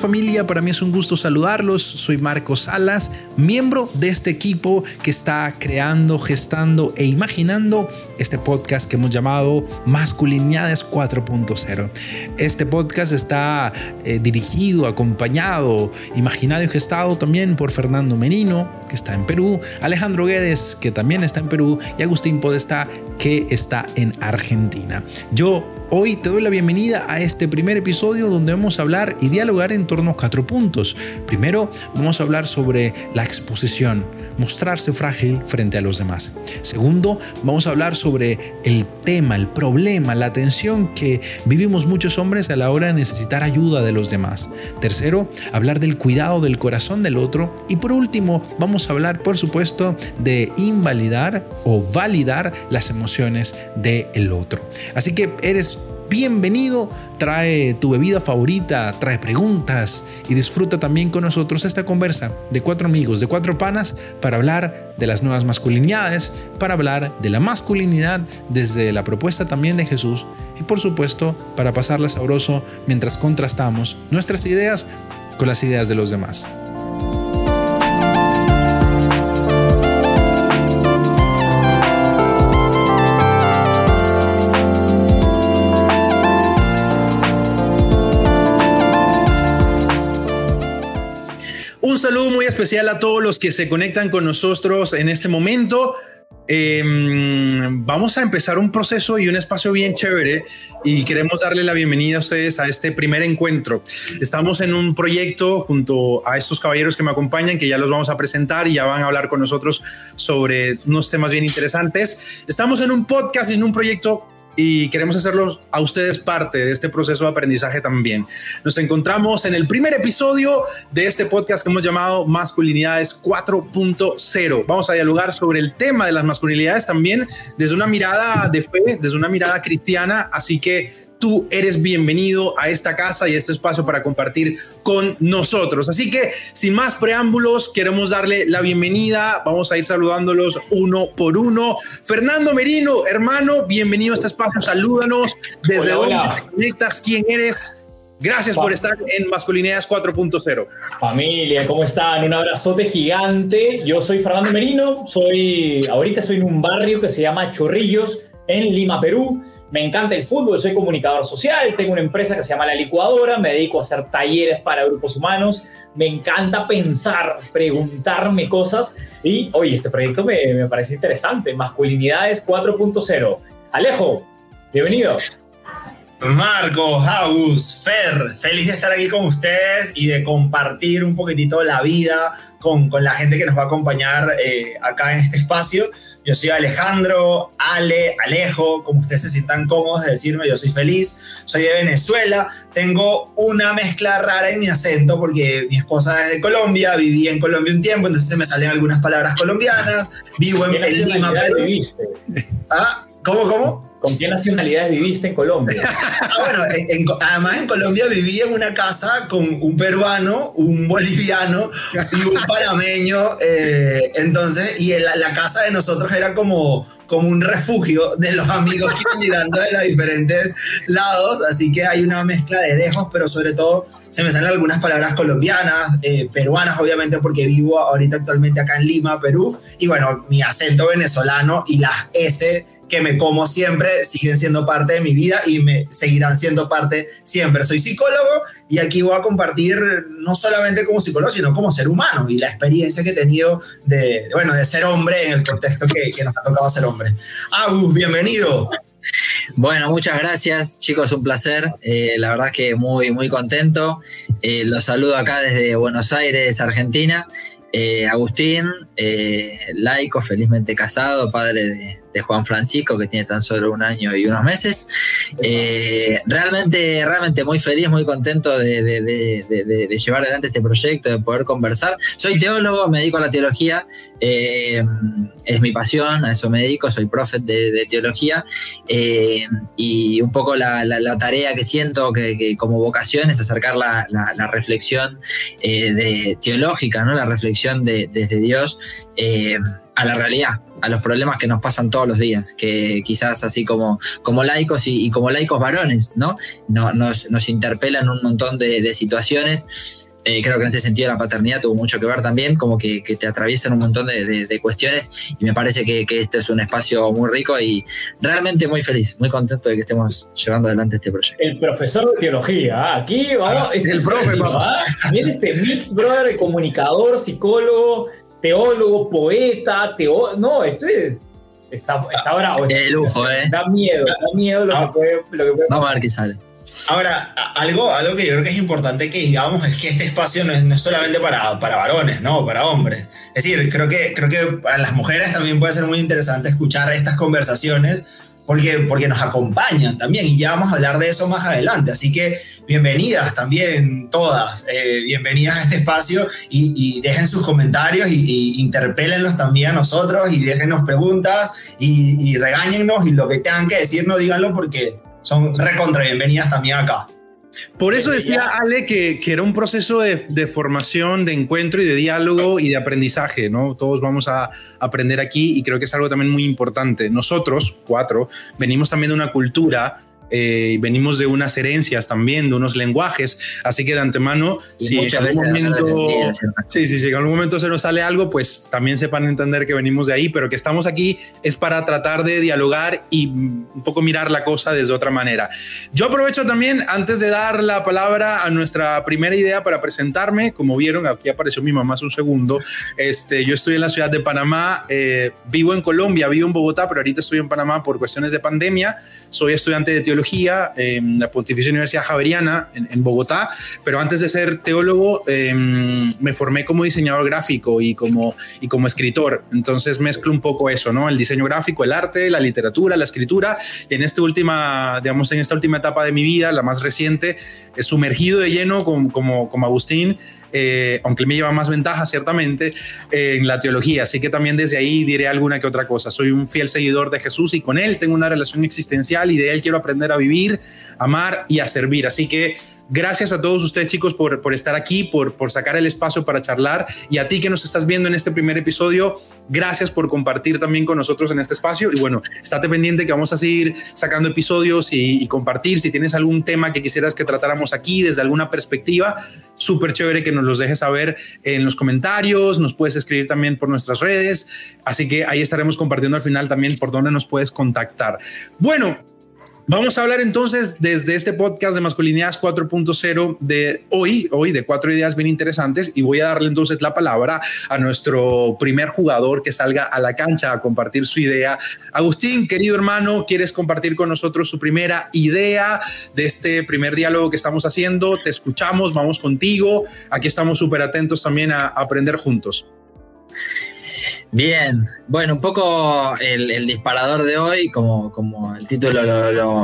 familia? Para mí es un gusto saludarlos. Soy Marcos Salas, miembro de este equipo que está creando, gestando e imaginando este podcast que hemos llamado Masculinidades 4.0. Este podcast está eh, dirigido, acompañado, imaginado y gestado también por Fernando Menino, que está en Perú, Alejandro Guedes, que también está en Perú, y Agustín Podesta, que está en Argentina. Yo Hoy te doy la bienvenida a este primer episodio donde vamos a hablar y dialogar en torno a cuatro puntos. Primero, vamos a hablar sobre la exposición, mostrarse frágil frente a los demás. Segundo, vamos a hablar sobre el tema, el problema, la tensión que vivimos muchos hombres a la hora de necesitar ayuda de los demás. Tercero, hablar del cuidado del corazón del otro. Y por último, vamos a hablar, por supuesto, de invalidar o validar las emociones del otro. Así que eres bienvenido, trae tu bebida favorita, trae preguntas y disfruta también con nosotros esta conversa de cuatro amigos, de cuatro panas, para hablar de las nuevas masculinidades, para hablar de la masculinidad desde la propuesta también de Jesús y por supuesto para pasarla sabroso mientras contrastamos nuestras ideas con las ideas de los demás. Saludo muy especial a todos los que se conectan con nosotros en este momento. Em, vamos a empezar un proceso y un espacio bien chévere y queremos darle la bienvenida a ustedes a este primer encuentro. Estamos en un proyecto junto a estos caballeros que me acompañan, que ya los vamos a presentar y ya van a hablar con nosotros sobre unos temas bien interesantes. Estamos en un podcast, en un proyecto y queremos hacerlos a ustedes parte de este proceso de aprendizaje también. Nos encontramos en el primer episodio de este podcast que hemos llamado Masculinidades 4.0. Vamos a dialogar sobre el tema de las masculinidades también desde una mirada de fe, desde una mirada cristiana, así que tú eres bienvenido a esta casa y a este espacio para compartir con nosotros. Así que, sin más preámbulos, queremos darle la bienvenida. Vamos a ir saludándolos uno por uno. Fernando Merino, hermano, bienvenido a este espacio. Salúdanos. ¿Desde dónde te conectas? ¿Quién eres? Gracias por estar en Masculinidades 4.0. Familia, ¿cómo están? Un abrazote gigante. Yo soy Fernando Merino, soy ahorita estoy en un barrio que se llama Chorrillos en Lima, Perú. Me encanta el fútbol, soy comunicador social, tengo una empresa que se llama La Licuadora, me dedico a hacer talleres para grupos humanos, me encanta pensar, preguntarme cosas y, oye, este proyecto me, me parece interesante, Masculinidades 4.0. Alejo, bienvenido. Marco, Agus, Fer, feliz de estar aquí con ustedes y de compartir un poquitito la vida con, con la gente que nos va a acompañar eh, acá en este espacio. Yo soy Alejandro, Ale, Alejo, como ustedes se sientan cómodos de decirme, yo soy feliz, soy de Venezuela, tengo una mezcla rara en mi acento porque mi esposa es de Colombia, viví en Colombia un tiempo, entonces se me salen algunas palabras colombianas, vivo en, en Lima, Perú. ¿Ah? ¿Cómo, cómo? ¿Con qué nacionalidades viviste en Colombia? ah, bueno, además en Colombia viví en una casa con un peruano, un boliviano y un panameño. Eh, entonces, y la, casa de nosotros era como, como un refugio de los amigos que iban llegando de los diferentes lados. Así que hay una mezcla de dejos, pero sobre todo se me salen algunas palabras colombianas, eh, peruanas, obviamente, porque vivo ahorita actualmente acá en Lima, Perú. Y bueno, mi acento venezolano y las S que me como siempre siguen siendo parte de mi vida y me seguirán siendo parte siempre. Soy psicólogo y aquí voy a compartir no solamente como psicólogo, sino como ser humano y la experiencia que he tenido de, bueno, de ser hombre en el contexto que, que nos ha tocado ser hombre. Agus, bienvenido. Bueno, muchas gracias, chicos, un placer. Eh, la verdad que muy, muy contento. Eh, los saludo acá desde Buenos Aires, Argentina. Eh, Agustín, laico, felizmente casado, padre de, de Juan Francisco, que tiene tan solo un año y unos meses. Eh, realmente, realmente muy feliz, muy contento de, llevar adelante este proyecto, de poder conversar. Soy teólogo, me dedico a la teología, eh, es mi pasión, a eso me dedico, soy profe de, teología eh, y un poco la, tarea que siento que, como vocación es acercar la, reflexión teológica, ¿no? la reflexión desde Dios a la realidad a los problemas que nos pasan todos los días, que quizás así como, como laicos y, como laicos varones, ¿no? nos, nos interpelan un montón de, de situaciones eh, creo que en este sentido la paternidad tuvo mucho que ver también, como que, te atraviesan un montón de, cuestiones y me parece que, este es un espacio muy rico y realmente muy feliz, muy contento de que estemos llevando adelante este proyecto. El profesor de teología, ¿ah? aquí vamos, ah, este el profe, ¿ah? este mix, brother, comunicador, psicólogo, teólogo, poeta, teo... no, esto Está, está bravo. De lujo, ¿eh? Da miedo, da miedo lo, que puede, lo que puede Vamos a ver qué sale. Ahora, algo, algo que yo creo que es importante que digamos es que este espacio no es, no solamente para, para, varones, ¿no? Para hombres. Es decir, creo que, creo que para las mujeres también puede ser muy interesante escuchar estas conversaciones porque, porque nos acompañan también y ya vamos a hablar de eso más adelante. Así que bienvenidas también todas, eh, bienvenidas a este espacio y, dejen sus comentarios y, y, también a nosotros y déjenos preguntas y, y regáñennos y lo que tengan que decir no díganlo porque son recontra bienvenidas también acá. Por eso decía Ale que, que era un proceso de, de, formación, de encuentro y de diálogo y de aprendizaje, ¿no? Todos vamos a aprender aquí y creo que es algo también muy importante. Nosotros, cuatro, venimos también de una cultura eh, venimos de unas herencias también, de unos lenguajes, así que de antemano, si en, algún momento, sí, sí, sí, en algún momento se nos sale algo, pues también sepan entender que venimos de ahí, pero que estamos aquí es para tratar de dialogar y un poco mirar la cosa desde otra manera. Yo aprovecho también, antes de dar la palabra a nuestra primera idea para presentarme, como vieron, aquí apareció mi mamá hace un segundo, este, yo estoy en la ciudad de Panamá, eh, vivo en Colombia, vivo en Bogotá, pero ahorita estoy en Panamá por cuestiones de pandemia, soy estudiante de teología en la Pontificia Universidad Javeriana en, Bogotá, pero antes de ser teólogo em, me formé como diseñador gráfico y como, y como escritor. Entonces mezclo un poco eso, ¿no? El diseño gráfico, el arte, la literatura, la escritura. Y en esta última, digamos, en esta última etapa de mi vida, la más reciente, he sumergido de lleno como, como, como Agustín eh, aunque me lleva más ventaja ciertamente, en la teología. Así que también desde ahí diré alguna que otra cosa. Soy un fiel seguidor de Jesús y con Él tengo una relación existencial y de Él quiero aprender a vivir, amar y a servir. Así que Gracias a todos ustedes chicos por, por estar aquí, por, por sacar el espacio para charlar. Y a ti que nos estás viendo en este primer episodio, gracias por compartir también con nosotros en este espacio. Y bueno, estate pendiente que vamos a seguir sacando episodios y, y compartir. Si tienes algún tema que quisieras que tratáramos aquí desde alguna perspectiva, súper chévere que nos los dejes saber en los comentarios, nos puedes escribir también por nuestras redes, así que ahí estaremos compartiendo al final también por dónde nos puedes contactar. Bueno, Vamos a hablar entonces desde este podcast de Masculinidades 4.0 de hoy, hoy de cuatro ideas bien interesantes y voy a darle entonces la palabra a nuestro primer jugador que salga a la cancha a compartir su idea. Agustín, querido hermano, ¿quieres compartir con nosotros su primera idea de este primer diálogo que estamos haciendo? Te escuchamos, vamos contigo. Aquí estamos súper atentos también a aprender juntos. Bien, bueno, un poco el, disparador de hoy, como, como el título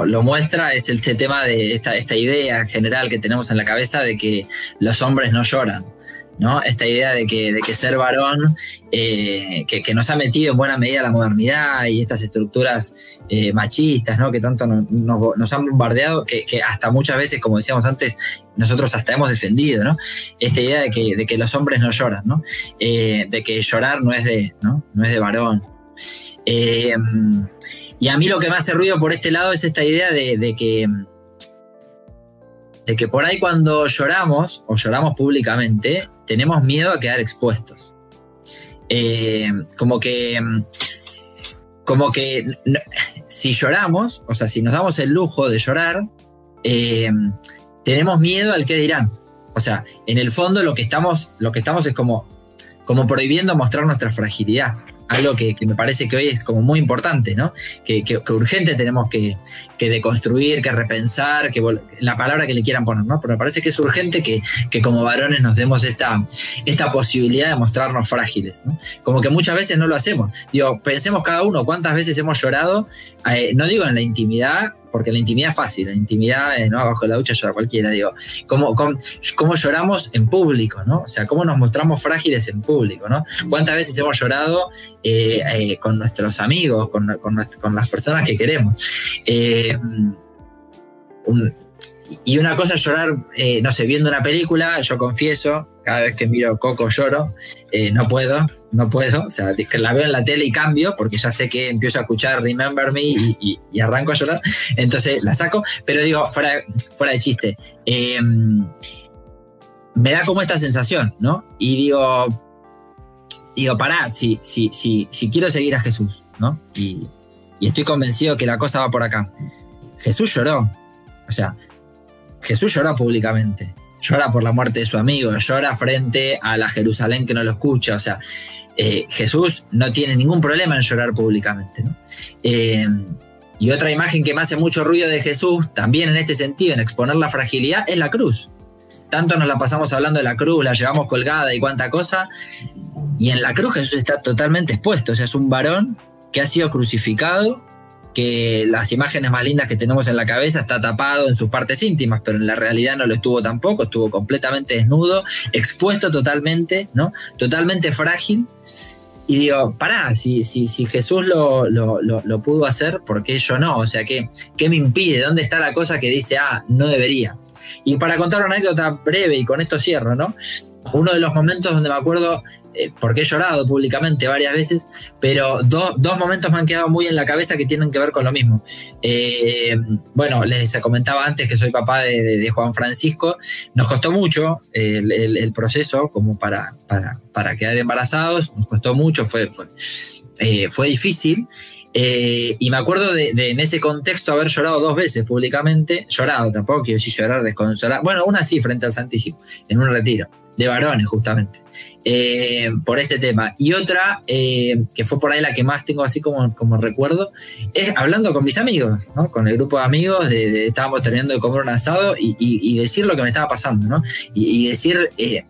lo, muestra, es este tema de esta, esta idea general que tenemos en la cabeza de que los hombres no lloran. ¿No? Esta idea de que, de que ser varón, eh, que, nos ha metido en buena medida la modernidad y estas estructuras eh, machistas, ¿no? Que tanto nos, han bombardeado, que, hasta muchas veces, como decíamos antes, nosotros hasta hemos defendido, ¿no? Esta idea de que, de que los hombres no lloran, ¿no? Eh, de que llorar no es de, ¿no? No es de varón. y a mí lo que me hace ruido por este lado es esta idea de que de que por ahí cuando lloramos o lloramos públicamente, tenemos miedo a quedar expuestos. Eh, como que, como que si lloramos, o sea, si nos damos el lujo de llorar, eh, tenemos miedo al que dirán. O sea, en el fondo lo que estamos, lo que estamos es como, como prohibiendo mostrar nuestra fragilidad algo que, me parece que hoy es como muy importante, ¿no? Que, urgente tenemos que, deconstruir, que repensar, que la palabra que le quieran poner, ¿no? Pero me parece que es urgente que, como varones nos demos esta, esta posibilidad de mostrarnos frágiles, ¿no? Como que muchas veces no lo hacemos. Digo, pensemos cada uno cuántas veces hemos llorado, eh, no digo en la intimidad, porque la intimidad es fácil, la intimidad, eh, ¿no? Abajo de la ducha llora cualquiera, digo. ¿Cómo, cómo, lloramos en público, ¿no? O sea, cómo nos mostramos frágiles en público, ¿no? ¿Cuántas veces hemos llorado eh, eh, con nuestros amigos, con, con, las personas que queremos? Y una cosa es llorar, eh, no sé, viendo una película, yo confieso, cada vez que miro Coco lloro, eh, no puedo, no puedo, o sea, la veo en la tele y cambio, porque ya sé que empiezo a escuchar Remember Me y, arranco a llorar, entonces la saco, pero digo, fuera, fuera de chiste, em, me da como esta sensación, ¿no? Y digo, digo, pará, si, si, si, si quiero seguir a Jesús, ¿no? Y estoy convencido que la cosa va por acá. Jesús lloró, o sea, Jesús llora públicamente, llora por la muerte de su amigo, llora frente a la Jerusalén que no lo escucha, o sea, eh, Jesús no tiene ningún problema en llorar públicamente. Eh, y otra imagen que me hace mucho ruido de Jesús, también en este sentido, en exponer la fragilidad, es la cruz. Tanto nos la pasamos hablando de la cruz, la llevamos colgada y cuánta cosa, y en la cruz Jesús está totalmente expuesto, o sea, es un varón que ha sido crucificado que las imágenes más lindas que tenemos en la cabeza está tapado en sus partes íntimas, pero en la realidad no lo estuvo tampoco, estuvo completamente desnudo, expuesto totalmente, ¿no? Totalmente frágil. Y digo, pará, si, si, si Jesús lo, lo, pudo hacer, ¿por qué yo no? O sea, ¿qué, ¿qué me impide? ¿Dónde está la cosa que dice, ah, no debería? Y para contar una anécdota breve y con esto cierro, ¿no? Uno de los momentos donde me acuerdo eh, porque he llorado públicamente varias veces, pero dos momentos me han quedado muy en la cabeza que tienen que ver con lo mismo. Eh, bueno, les comentaba antes que soy papá de, Juan Francisco, nos costó mucho el, proceso como para, para, quedar embarazados, nos costó mucho, fue, fue, eh, fue difícil. y me acuerdo de, en ese contexto haber llorado dos veces públicamente, llorado tampoco, quiero decir llorar desconsolado, bueno, una sí frente al Santísimo, en un retiro de varones justamente, eh, por este tema. Y otra, eh, que fue por ahí la que más tengo así como, como recuerdo, es hablando con mis amigos, ¿no? con el grupo de amigos, de, estábamos terminando de comer un asado y, decir lo que me estaba pasando, ¿no? y, decir... Eh,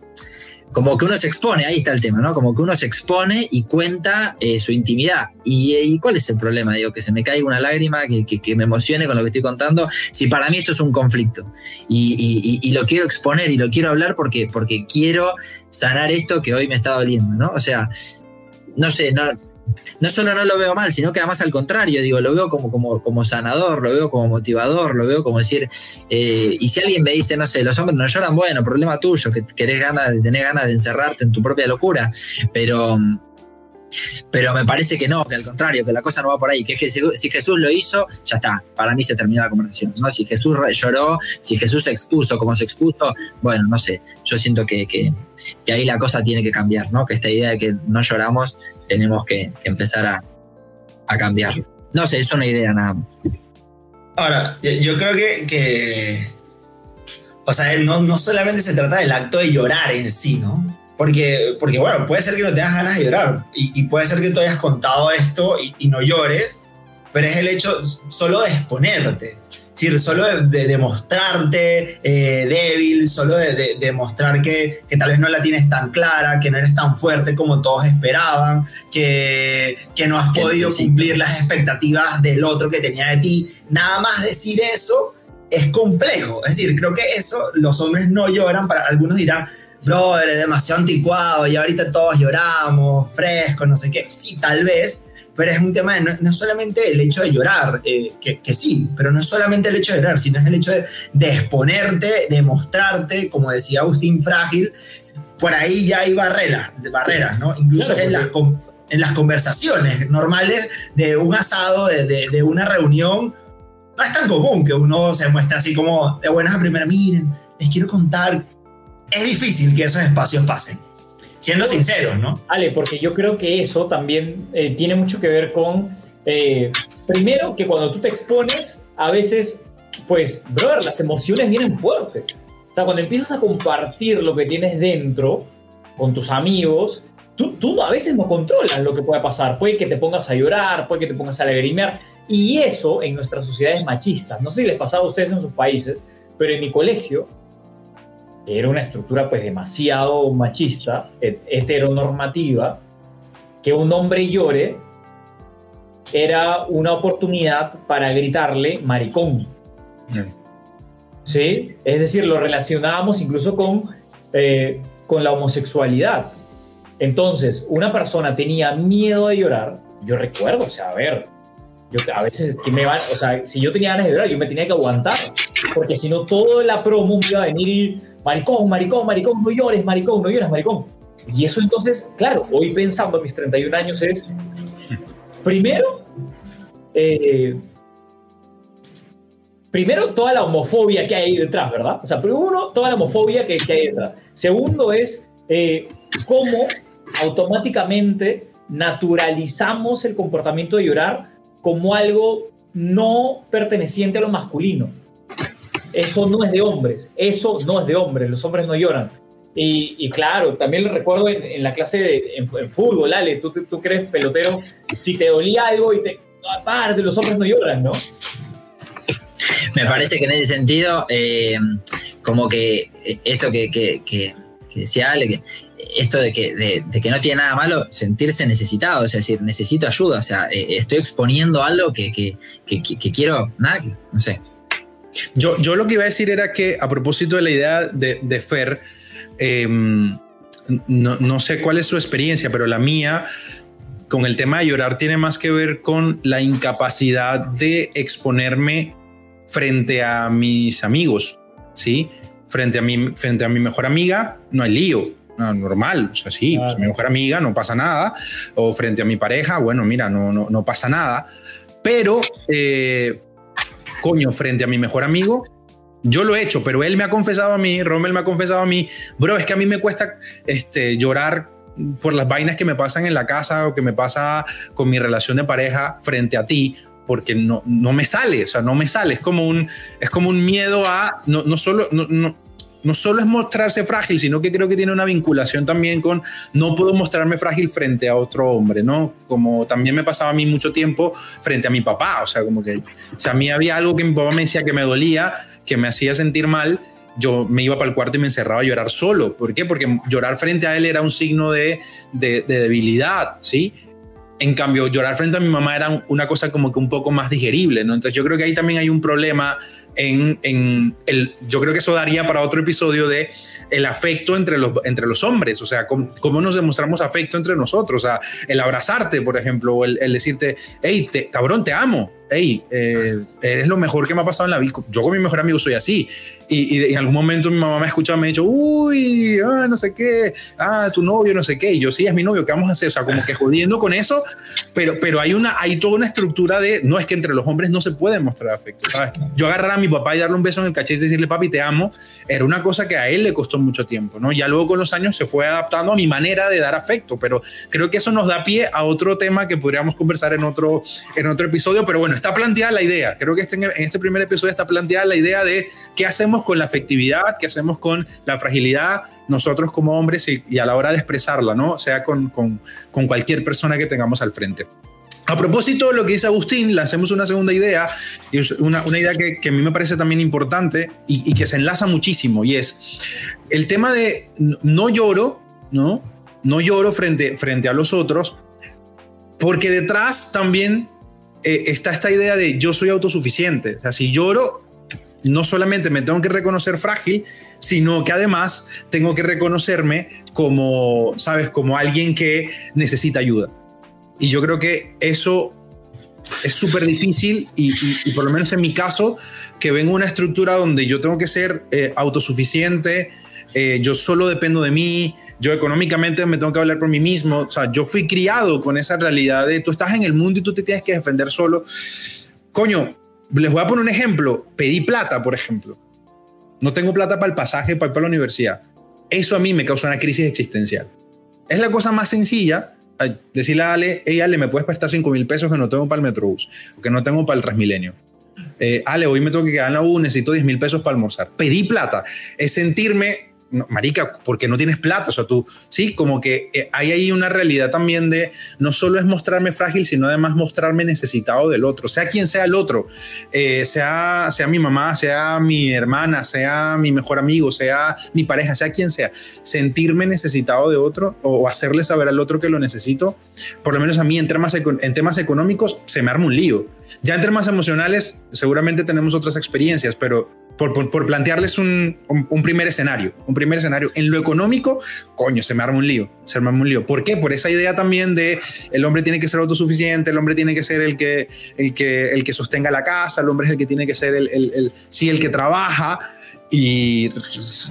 como que uno se expone, ahí está el tema, ¿no? Como que uno se expone y cuenta eh, su intimidad. ¿Y, cuál es el problema? Digo, que se me caiga una lágrima, que, me emocione con lo que estoy contando, si para mí esto es un conflicto. Y, lo quiero exponer y lo quiero hablar porque, porque quiero sanar esto que hoy me está doliendo, ¿no? O sea, no sé, no, no solo no lo veo mal, sino que además al contrario, digo, lo veo como, como, como sanador, lo veo como motivador, lo veo como decir, eh, y si alguien me dice, no sé, los hombres no lloran, bueno, problema tuyo, que querés ganas, tenés ganas de encerrarte en tu propia locura, pero pero me parece que no, que al contrario, que la cosa no va por ahí, que, si Jesús lo hizo, ya está, para mí se terminó la conversación. ¿no? Si Jesús lloró, si Jesús se expuso como se expuso, bueno, no sé, yo siento que, que, ahí la cosa tiene que cambiar, ¿no? que esta idea de que no lloramos tenemos que, empezar a, a cambiar. No sé, es una idea nada más. Ahora, yo creo que, o sea, no, no solamente se trata del acto de llorar en sí, ¿no? Porque, porque bueno, puede ser que no tengas ganas de llorar y, puede ser que tú hayas contado esto y, no llores, pero es el hecho solo de exponerte. Es decir, solo de, demostrarte eh, débil, solo de, demostrar que, que, tal vez no la tienes tan clara, que no eres tan fuerte como todos esperaban, que, que no has podido cumplir las expectativas del otro que tenía de ti. Nada más decir eso es complejo. Es decir, creo que eso los hombres no lloran, para algunos dirán, brother, es demasiado anticuado y ahorita todos lloramos, fresco, no sé qué. Sí, tal vez, pero es un tema de no, solamente el hecho de llorar, eh, que, que, sí, pero no es solamente el hecho de llorar, sino es el hecho de, exponerte, de mostrarte, como decía Agustín Frágil, por ahí ya hay barreras, barreras ¿no? Incluso en, las, en las conversaciones normales de un asado, de, de, de una reunión, no es tan común que uno se muestre así como de buenas a primera, miren, les quiero contar es difícil que esos espacios pasen. Siendo sinceros, ¿no? Ale, porque yo creo que eso también eh, tiene mucho que ver con, eh, primero, que cuando tú te expones, a veces, pues, brother, las emociones vienen fuertes. O sea, cuando empiezas a compartir lo que tienes dentro con tus amigos, tú, tú a veces no controlas lo que puede pasar. Puede que te pongas a llorar, puede que te pongas a lagrimear. Y eso en nuestras sociedades machistas, no sé si les pasaba a ustedes en sus países, pero en mi colegio era una estructura pues demasiado machista, heteronormativa, que un hombre llore era una oportunidad para gritarle maricón. ¿Sí? Es decir, lo relacionábamos incluso con, eh, con la homosexualidad. Entonces, una persona tenía miedo de llorar, yo recuerdo, o sea, a ver, yo a veces, que me van, o sea, si yo tenía ganas de llorar, yo me tenía que aguantar, porque si no, toda la promo iba a venir y, maricón, maricón, maricón, no llores, maricón, no llores, maricón. Y eso entonces, claro, hoy pensando a mis 31 años es, primero, eh, primero, toda la homofobia que hay ahí detrás, ¿verdad? O sea, primero, toda la homofobia que, que hay detrás. Segundo es eh, cómo automáticamente naturalizamos el comportamiento de llorar como algo no perteneciente a lo masculino. Eso no es de hombres, eso no es de hombres, los hombres no lloran. Y, claro, también lo recuerdo en, la clase de en, fútbol, Ale, tú, tú crees pelotero, si te dolía algo y te... Aparte, los hombres no lloran, ¿no? Me parece que en ese sentido, eh, como que esto que, que, que, decía Ale, que esto de que, de, que no tiene nada malo sentirse necesitado, es decir, necesito ayuda, o sea, eh, estoy exponiendo algo que, que quiero, nada, no sé. Yo, yo lo que iba a decir era que a propósito de la idea de, de Fer, em, no, no, sé cuál es su experiencia, pero la mía con el tema de llorar tiene más que ver con la incapacidad de exponerme frente a mis amigos, ¿sí? Frente a mi, frente a mi mejor amiga, no hay lío normal, o sea, sí, pues, mi mejor amiga, no pasa nada, o frente a mi pareja, bueno, mira, no, no, no pasa nada, pero, eh, coño, frente a mi mejor amigo, yo lo he hecho, pero él me ha confesado a mí, Rommel me ha confesado a mí, bro, es que a mí me cuesta este, llorar por las vainas que me pasan en la casa o que me pasa con mi relación de pareja frente a ti, porque no, no me sale, o sea, no me sale, es como un, es como un miedo a, no, no solo, no, no, no solo es mostrarse frágil, sino que creo que tiene una vinculación también con no puedo mostrarme frágil frente a otro hombre, ¿no? Como también me pasaba a mí mucho tiempo frente a mi papá, o sea, como que, si a mí había algo que mi papá me decía que me dolía, que me hacía sentir mal, yo me iba para el cuarto y me encerraba a llorar solo. ¿Por qué? Porque llorar frente a él era un signo de, de, de debilidad, ¿sí? En cambio, llorar frente a mi mamá era una cosa como que un poco más digerible, ¿no? Entonces yo creo que ahí también hay un problema en, en el, yo creo que eso daría para otro episodio de el afecto entre los, entre los hombres, o sea, cómo, cómo nos demostramos afecto entre nosotros, o sea, el abrazarte, por ejemplo, o el, decirte, hey, te, cabrón, te amo, hey, eh, eres lo mejor que me ha pasado en la vida. Yo con mi mejor amigo soy así. Y, y en algún momento mi mamá me ha escuchado, me ha dicho, uy, ah, no sé qué, ah, tu novio, no sé qué. Y yo, sí, es mi novio, ¿qué vamos a hacer? O sea, como que jodiendo con eso, pero, pero hay, una, hay toda una estructura de, no es que entre los hombres no se puede mostrar afecto, ¿sabes? Yo agarrar a mi papá y darle un beso en el cachete y decirle, papi, te amo, era una cosa que a él le costó mucho tiempo, ¿no? Ya luego con los años se fue adaptando a mi manera de dar afecto, pero creo que eso nos da pie a otro tema que podríamos conversar en otro, en otro episodio, pero bueno, está planteada la idea. Creo que este, en este primer episodio está planteada la idea de qué hacemos con la afectividad, qué hacemos con la fragilidad nosotros como hombres y, a la hora de expresarla, ¿no? Sea con, con, con cualquier persona que tengamos al frente. A propósito de lo que dice Agustín, le hacemos una segunda idea, y una, una idea que, que, a mí me parece también importante y, y, que se enlaza muchísimo, y es el tema de no lloro, ¿no? No lloro frente, frente a los otros, porque detrás también eh, está esta idea de yo soy autosuficiente. O sea, si lloro, no solamente me tengo que reconocer frágil, sino que además tengo que reconocerme como, ¿sabes? Como alguien que necesita ayuda. Y yo creo que eso es súper difícil y, por lo menos en mi caso, que vengo una estructura donde yo tengo que ser eh, autosuficiente, eh, yo solo dependo de mí, yo económicamente me tengo que hablar por mí mismo, o sea, yo fui criado con esa realidad de tú estás en el mundo y tú te tienes que defender solo. Coño, les voy a poner un ejemplo, pedí plata, por ejemplo. No tengo plata para el pasaje para ir para la universidad. Eso a mí me causa una crisis existencial. Es la cosa más sencilla, decirle a Ale, hey Ale, ¿me puedes prestar 5 mil pesos que no tengo para el Metrobús? Que no tengo para el Transmilenio. Eh, Ale, hoy me tengo que quedar en la U, necesito 10 mil pesos para almorzar. Pedí plata. Es sentirme no, marica, porque no tienes plata, o sea, tú, sí, como que eh, hay ahí una realidad también de no solo es mostrarme frágil, sino además mostrarme necesitado del otro, sea quien sea el otro, eh, sea, sea mi mamá, sea mi hermana, sea mi mejor amigo, sea mi pareja, sea quien sea, sentirme necesitado de otro o hacerle saber al otro que lo necesito, por lo menos a mí en temas, en temas económicos se me arma un lío. Ya en temas emocionales seguramente tenemos otras experiencias, pero por, plantearles un, primer escenario, un primer escenario. En lo económico, coño, se me arma un lío, se me arma un lío. ¿Por qué? Por esa idea también de el hombre tiene que ser autosuficiente, el hombre tiene que ser el que, el que, el que sostenga la casa, el hombre es el que tiene que ser el, el, el sí, el que trabaja, y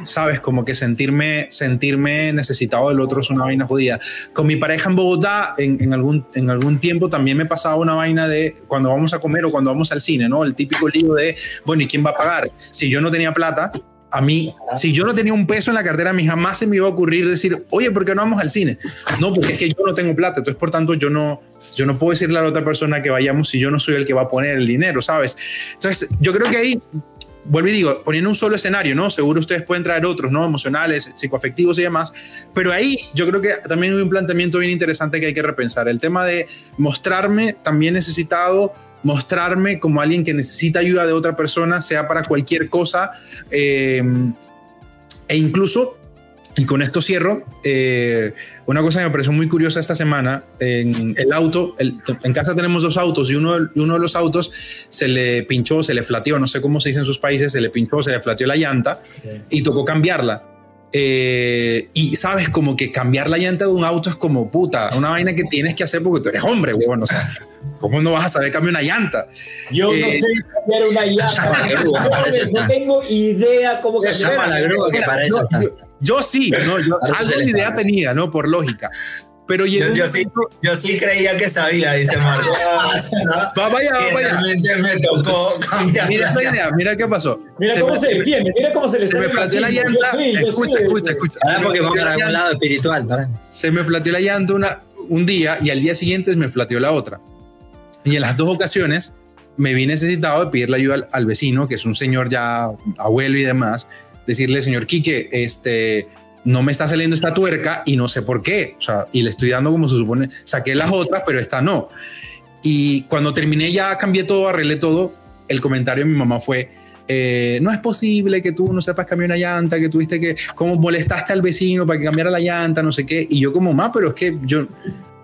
sabes como que sentirme sentirme necesitado del otro es una vaina jodida con mi pareja en Bogotá en, algún en algún tiempo también me pasaba una vaina de cuando vamos a comer o cuando vamos al cine no el típico lío de bueno y quién va a pagar si yo no tenía plata a mí, si yo no tenía un peso en la cartera, a mí jamás se me iba a ocurrir decir, oye, ¿por qué no vamos al cine? No, porque es que yo no tengo plata, entonces por tanto yo no, yo no puedo decirle a la otra persona que vayamos si yo no soy el que va a poner el dinero, ¿sabes? Entonces yo creo que ahí vuelvo y digo, poniendo un solo escenario, ¿no? Seguro ustedes pueden traer otros, ¿no? Emocionales, psicoafectivos y demás, pero ahí yo creo que también hay un planteamiento bien interesante que hay que repensar, el tema de mostrarme también necesitado, mostrarme como alguien que necesita ayuda de otra persona, sea para cualquier cosa, eh, e incluso y con esto cierro. Eh, una cosa que me pareció muy curiosa esta semana, en el auto, en casa tenemos dos autos y uno, uno de los autos se le pinchó, se le flateó, no sé cómo se dice en sus países, se le pinchó, se le flateó la llanta y tocó cambiarla. Eh, y sabes, como que cambiar la llanta de un auto es como puta, una vaina que tienes que hacer porque tú eres hombre, huevón. O sea, ¿cómo no vas a saber cambiar una llanta? Yo no eh, sé cambiar una llanta. no, tengo idea cómo cambiar la grúa, Yo sí, ¿no? Yo, algo de idea tenía, ¿no? Por lógica. Pero yo, yo, sí, yo, sí, creía que sabía, dice Marco. va, vaya, va, vaya. Realmente me tocó cambiar. Mira esta idea, mira qué pasó. Mira cómo se defiende, mira cómo se le Se me flateó la llanta. escucha, escucha, escucha, Ahora porque vamos a algún lado espiritual. ¿para? Se me flateó la llanta una, un día y al día siguiente me flateó la otra. Y en las dos ocasiones me vi necesitado de pedirle ayuda al, al vecino, que es un señor ya abuelo y demás decirle, señor Quique, este, no me está saliendo esta tuerca y no sé por qué. O sea, y le estoy dando como se supone, saqué las otras, pero esta no. Y cuando terminé ya cambié todo, arreglé todo, el comentario de mi mamá fue, eh, no es posible que tú no sepas cambiar una llanta, que tuviste que, como molestaste al vecino para que cambiara la llanta, no sé qué. Y yo como, mamá, pero es que yo,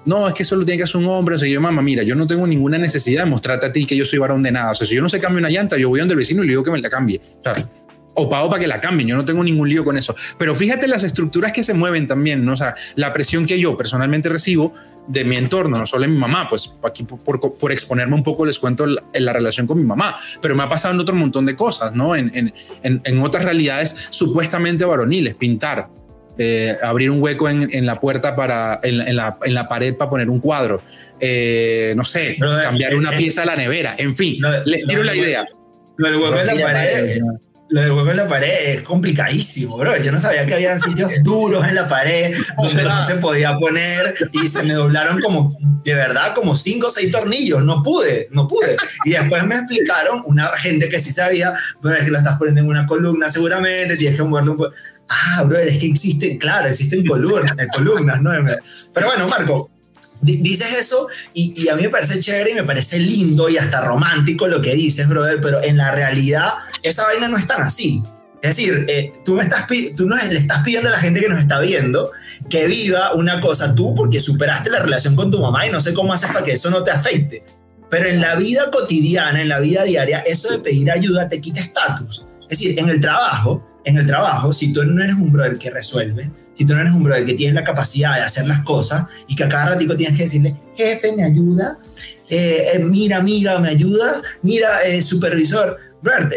no, es que eso lo tiene que hacer un hombre. O sea, yo, mamá, mira, yo no tengo ninguna necesidad de mostrarte a ti que yo soy varón de nada. O sea, si yo no sé cambiar una llanta, yo voy donde el vecino y le digo que me la cambie. Sea, o pago para que la cambien, yo no tengo ningún lío con eso. Pero fíjate las estructuras que se mueven también, ¿no? O sea, la presión que yo personalmente recibo de mi entorno, no solo en mi mamá, pues aquí por, por, exponerme un poco les cuento en la relación con mi mamá, pero me ha pasado en otro montón de cosas, ¿no? En, en, en, otras realidades supuestamente varoniles, pintar, eh, abrir un hueco en, en, la puerta para en, la, en la pared para poner un cuadro, eh, no sé, cambiar una pieza de la nevera, en fin, les tiro la idea. Lo del hueco en la pared lo de hueco en la pared es complicadísimo, bro. Yo no sabía que había sitios duros en la pared donde no se podía poner y se me doblaron como, de verdad, como cinco o seis tornillos. No pude, no pude. Y después me explicaron, una gente que sí sabía, pero es que lo estás poniendo en una columna seguramente, tienes que moverlo un poco. Ah, bro, es que existen, claro, existen columnas, columnas, ¿no? Pero bueno, Marco, dices eso y, a mí me parece chévere y me parece lindo y hasta romántico lo que dices, brother, pero en la realidad esa vaina no es tan así. Es decir, eh, tú, me estás, tú no le estás pidiendo a la gente que nos está viendo que viva una cosa tú porque superaste la relación con tu mamá y no sé cómo haces para que eso no te afecte. Pero en la vida cotidiana, en la vida diaria, eso de pedir ayuda te quita estatus. Es decir, en el trabajo, en el trabajo, si tú no eres un brother que resuelve, si tú no eres un brother que tiene la capacidad de hacer las cosas y que a cada ratito tienes que decirle, jefe, ¿me ayuda? Eh, eh, mira, amiga, ¿me ayuda? Mira, supervisor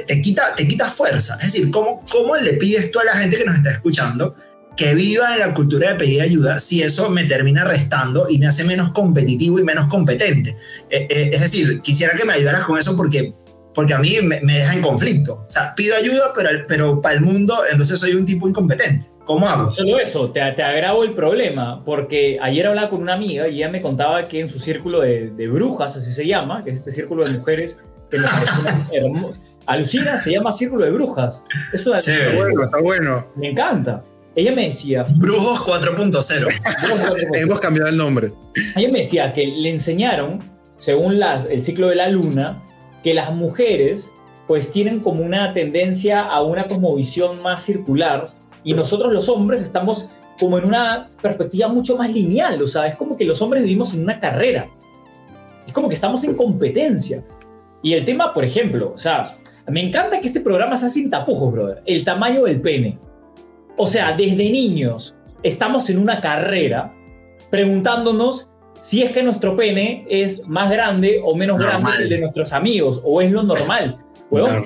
te, quita, te quita fuerza. Es decir, ¿cómo, ¿cómo le pides tú a la gente que nos está escuchando que viva en la cultura de pedir ayuda si eso me termina restando y me hace menos competitivo y menos competente? Eh, eh, es decir, quisiera que me ayudaras con eso porque, porque a mí me, deja en conflicto. O sea, pido ayuda, pero, pero para el mundo entonces soy un tipo incompetente. ¿Cómo hago? Solo eso, te, te agravo el problema, porque ayer hablaba con una amiga y ella me contaba que en su círculo de, de brujas, así se llama, que es este círculo de mujeres que me Alucina se llama Círculo de Brujas. Eso sí, está bueno, está bueno. Me encanta. Ella me decía. Brujos 4.0. Hemos cambiado el nombre. Ella me decía que le enseñaron, según las, el ciclo de la luna, que las mujeres pues tienen como una tendencia a una como visión más circular y nosotros los hombres estamos como en una perspectiva mucho más lineal, o sea, es como que los hombres vivimos en una carrera, es como que estamos en competencia. Y el tema, por ejemplo, o sea, Me encanta que este programa sea sin tapujos, brother. El tamaño del pene. O sea, desde niños estamos en una carrera preguntándonos si es que nuestro pene es más grande o menos grande que el de nuestros amigos, o es lo normal.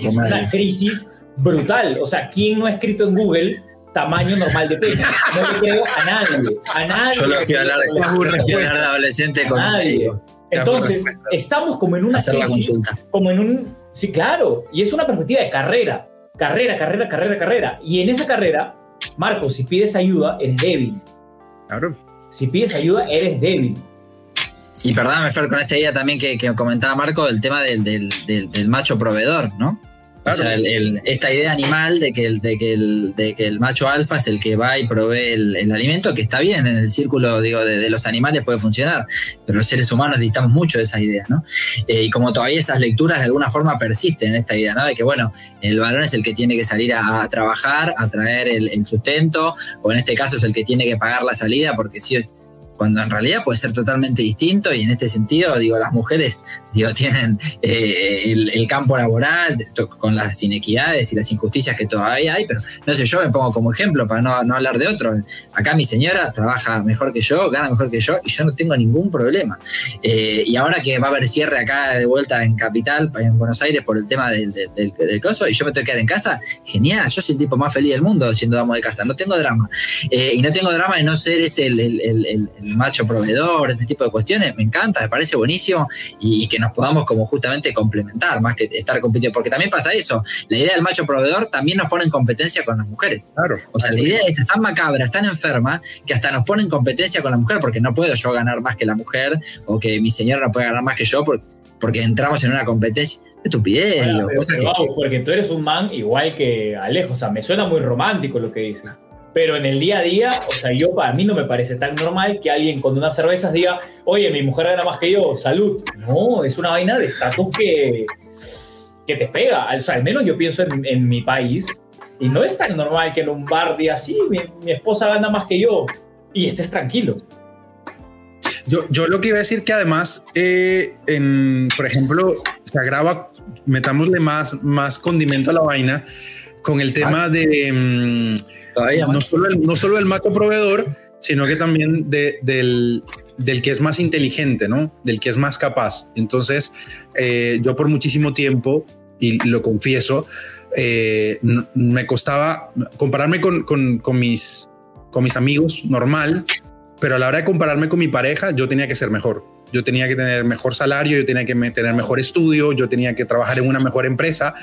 es una crisis brutal. O sea, ¿quién no ha escrito en Google tamaño normal de pene? No le creo a nadie. A nadie. Yo lo fui a hablar, de adolescente con nadie. Entonces, estamos como en una crisis, como en un, sí, claro, y es una perspectiva de carrera, carrera, carrera, carrera, carrera. Y en esa carrera, Marcos, si pides ayuda, eres débil. Claro. Si pides ayuda, eres débil. Y perdóname, Fer, con esta idea también que, comentaba Marco, del tema del, del macho proveedor, ¿no? O sea, esta idea animal de que, el, de, que el, de que el macho alfa es el que va y provee el, alimento, que está bien, en el círculo digo, de, los animales puede funcionar, pero los seres humanos necesitamos mucho de esa idea, ¿no? Eh, y como todavía esas lecturas de alguna forma persisten en esta idea, ¿no? De que, bueno, el varón es el que tiene que salir a, trabajar, a traer el, el, sustento, o en este caso es el que tiene que pagar la salida, porque si cuando en realidad puede ser totalmente distinto y en este sentido, digo, las mujeres, digo, tienen eh, el, campo laboral con las inequidades y las injusticias que todavía hay, pero no sé, yo me pongo como ejemplo para no, no hablar de otro. Acá mi señora trabaja mejor que yo, gana mejor que yo y yo no tengo ningún problema. Eh, y ahora que va a haber cierre acá de vuelta en Capital, en Buenos Aires, por el tema del, del, coso, y yo me tengo que quedar en casa, genial, yo soy el tipo más feliz del mundo siendo amo de casa, no tengo drama. Eh, y no tengo drama de no ser ese el macho proveedor, este tipo de cuestiones, me encanta, me parece buenísimo y, que nos podamos como justamente complementar, más que estar compitiendo, porque también pasa eso, la idea del macho proveedor también nos pone en competencia con las mujeres. Claro. O sea, la idea es tan macabra, tan enferma, que hasta nos pone en competencia con la mujer, porque no puedo yo ganar más que la mujer o que mi señora no puede ganar más que yo porque, entramos en una competencia. Estupidez. porque tú eres un man igual que Alejo, o sea, me suena muy romántico lo que dices. Pero en el día a día, o sea, yo para mí no me parece tan normal que alguien con unas cervezas diga, oye, mi mujer gana más que yo, salud. No, es una vaina de estatus que, que te pega. O sea, al menos yo pienso en, mi país y no es tan normal que en un bar diga, sí, mi, esposa gana más que yo y estés tranquilo. Yo, yo lo que iba a decir que además, eh, en, por ejemplo, se agrava, metámosle más, más condimento a la vaina con el tema de... Mm, no, solo el, no solo el macho proveedor, sino que también del, del, que es más inteligente, ¿no? Del que es más capaz. Entonces, eh, yo por muchísimo tiempo, y lo confieso, eh, me costaba compararme con, con, con, mis, con mis amigos normal, pero a la hora de compararme con mi pareja, yo tenía que ser mejor. Yo tenía que tener mejor salario, yo tenía que tener mejor estudio, yo tenía que trabajar en una mejor empresa.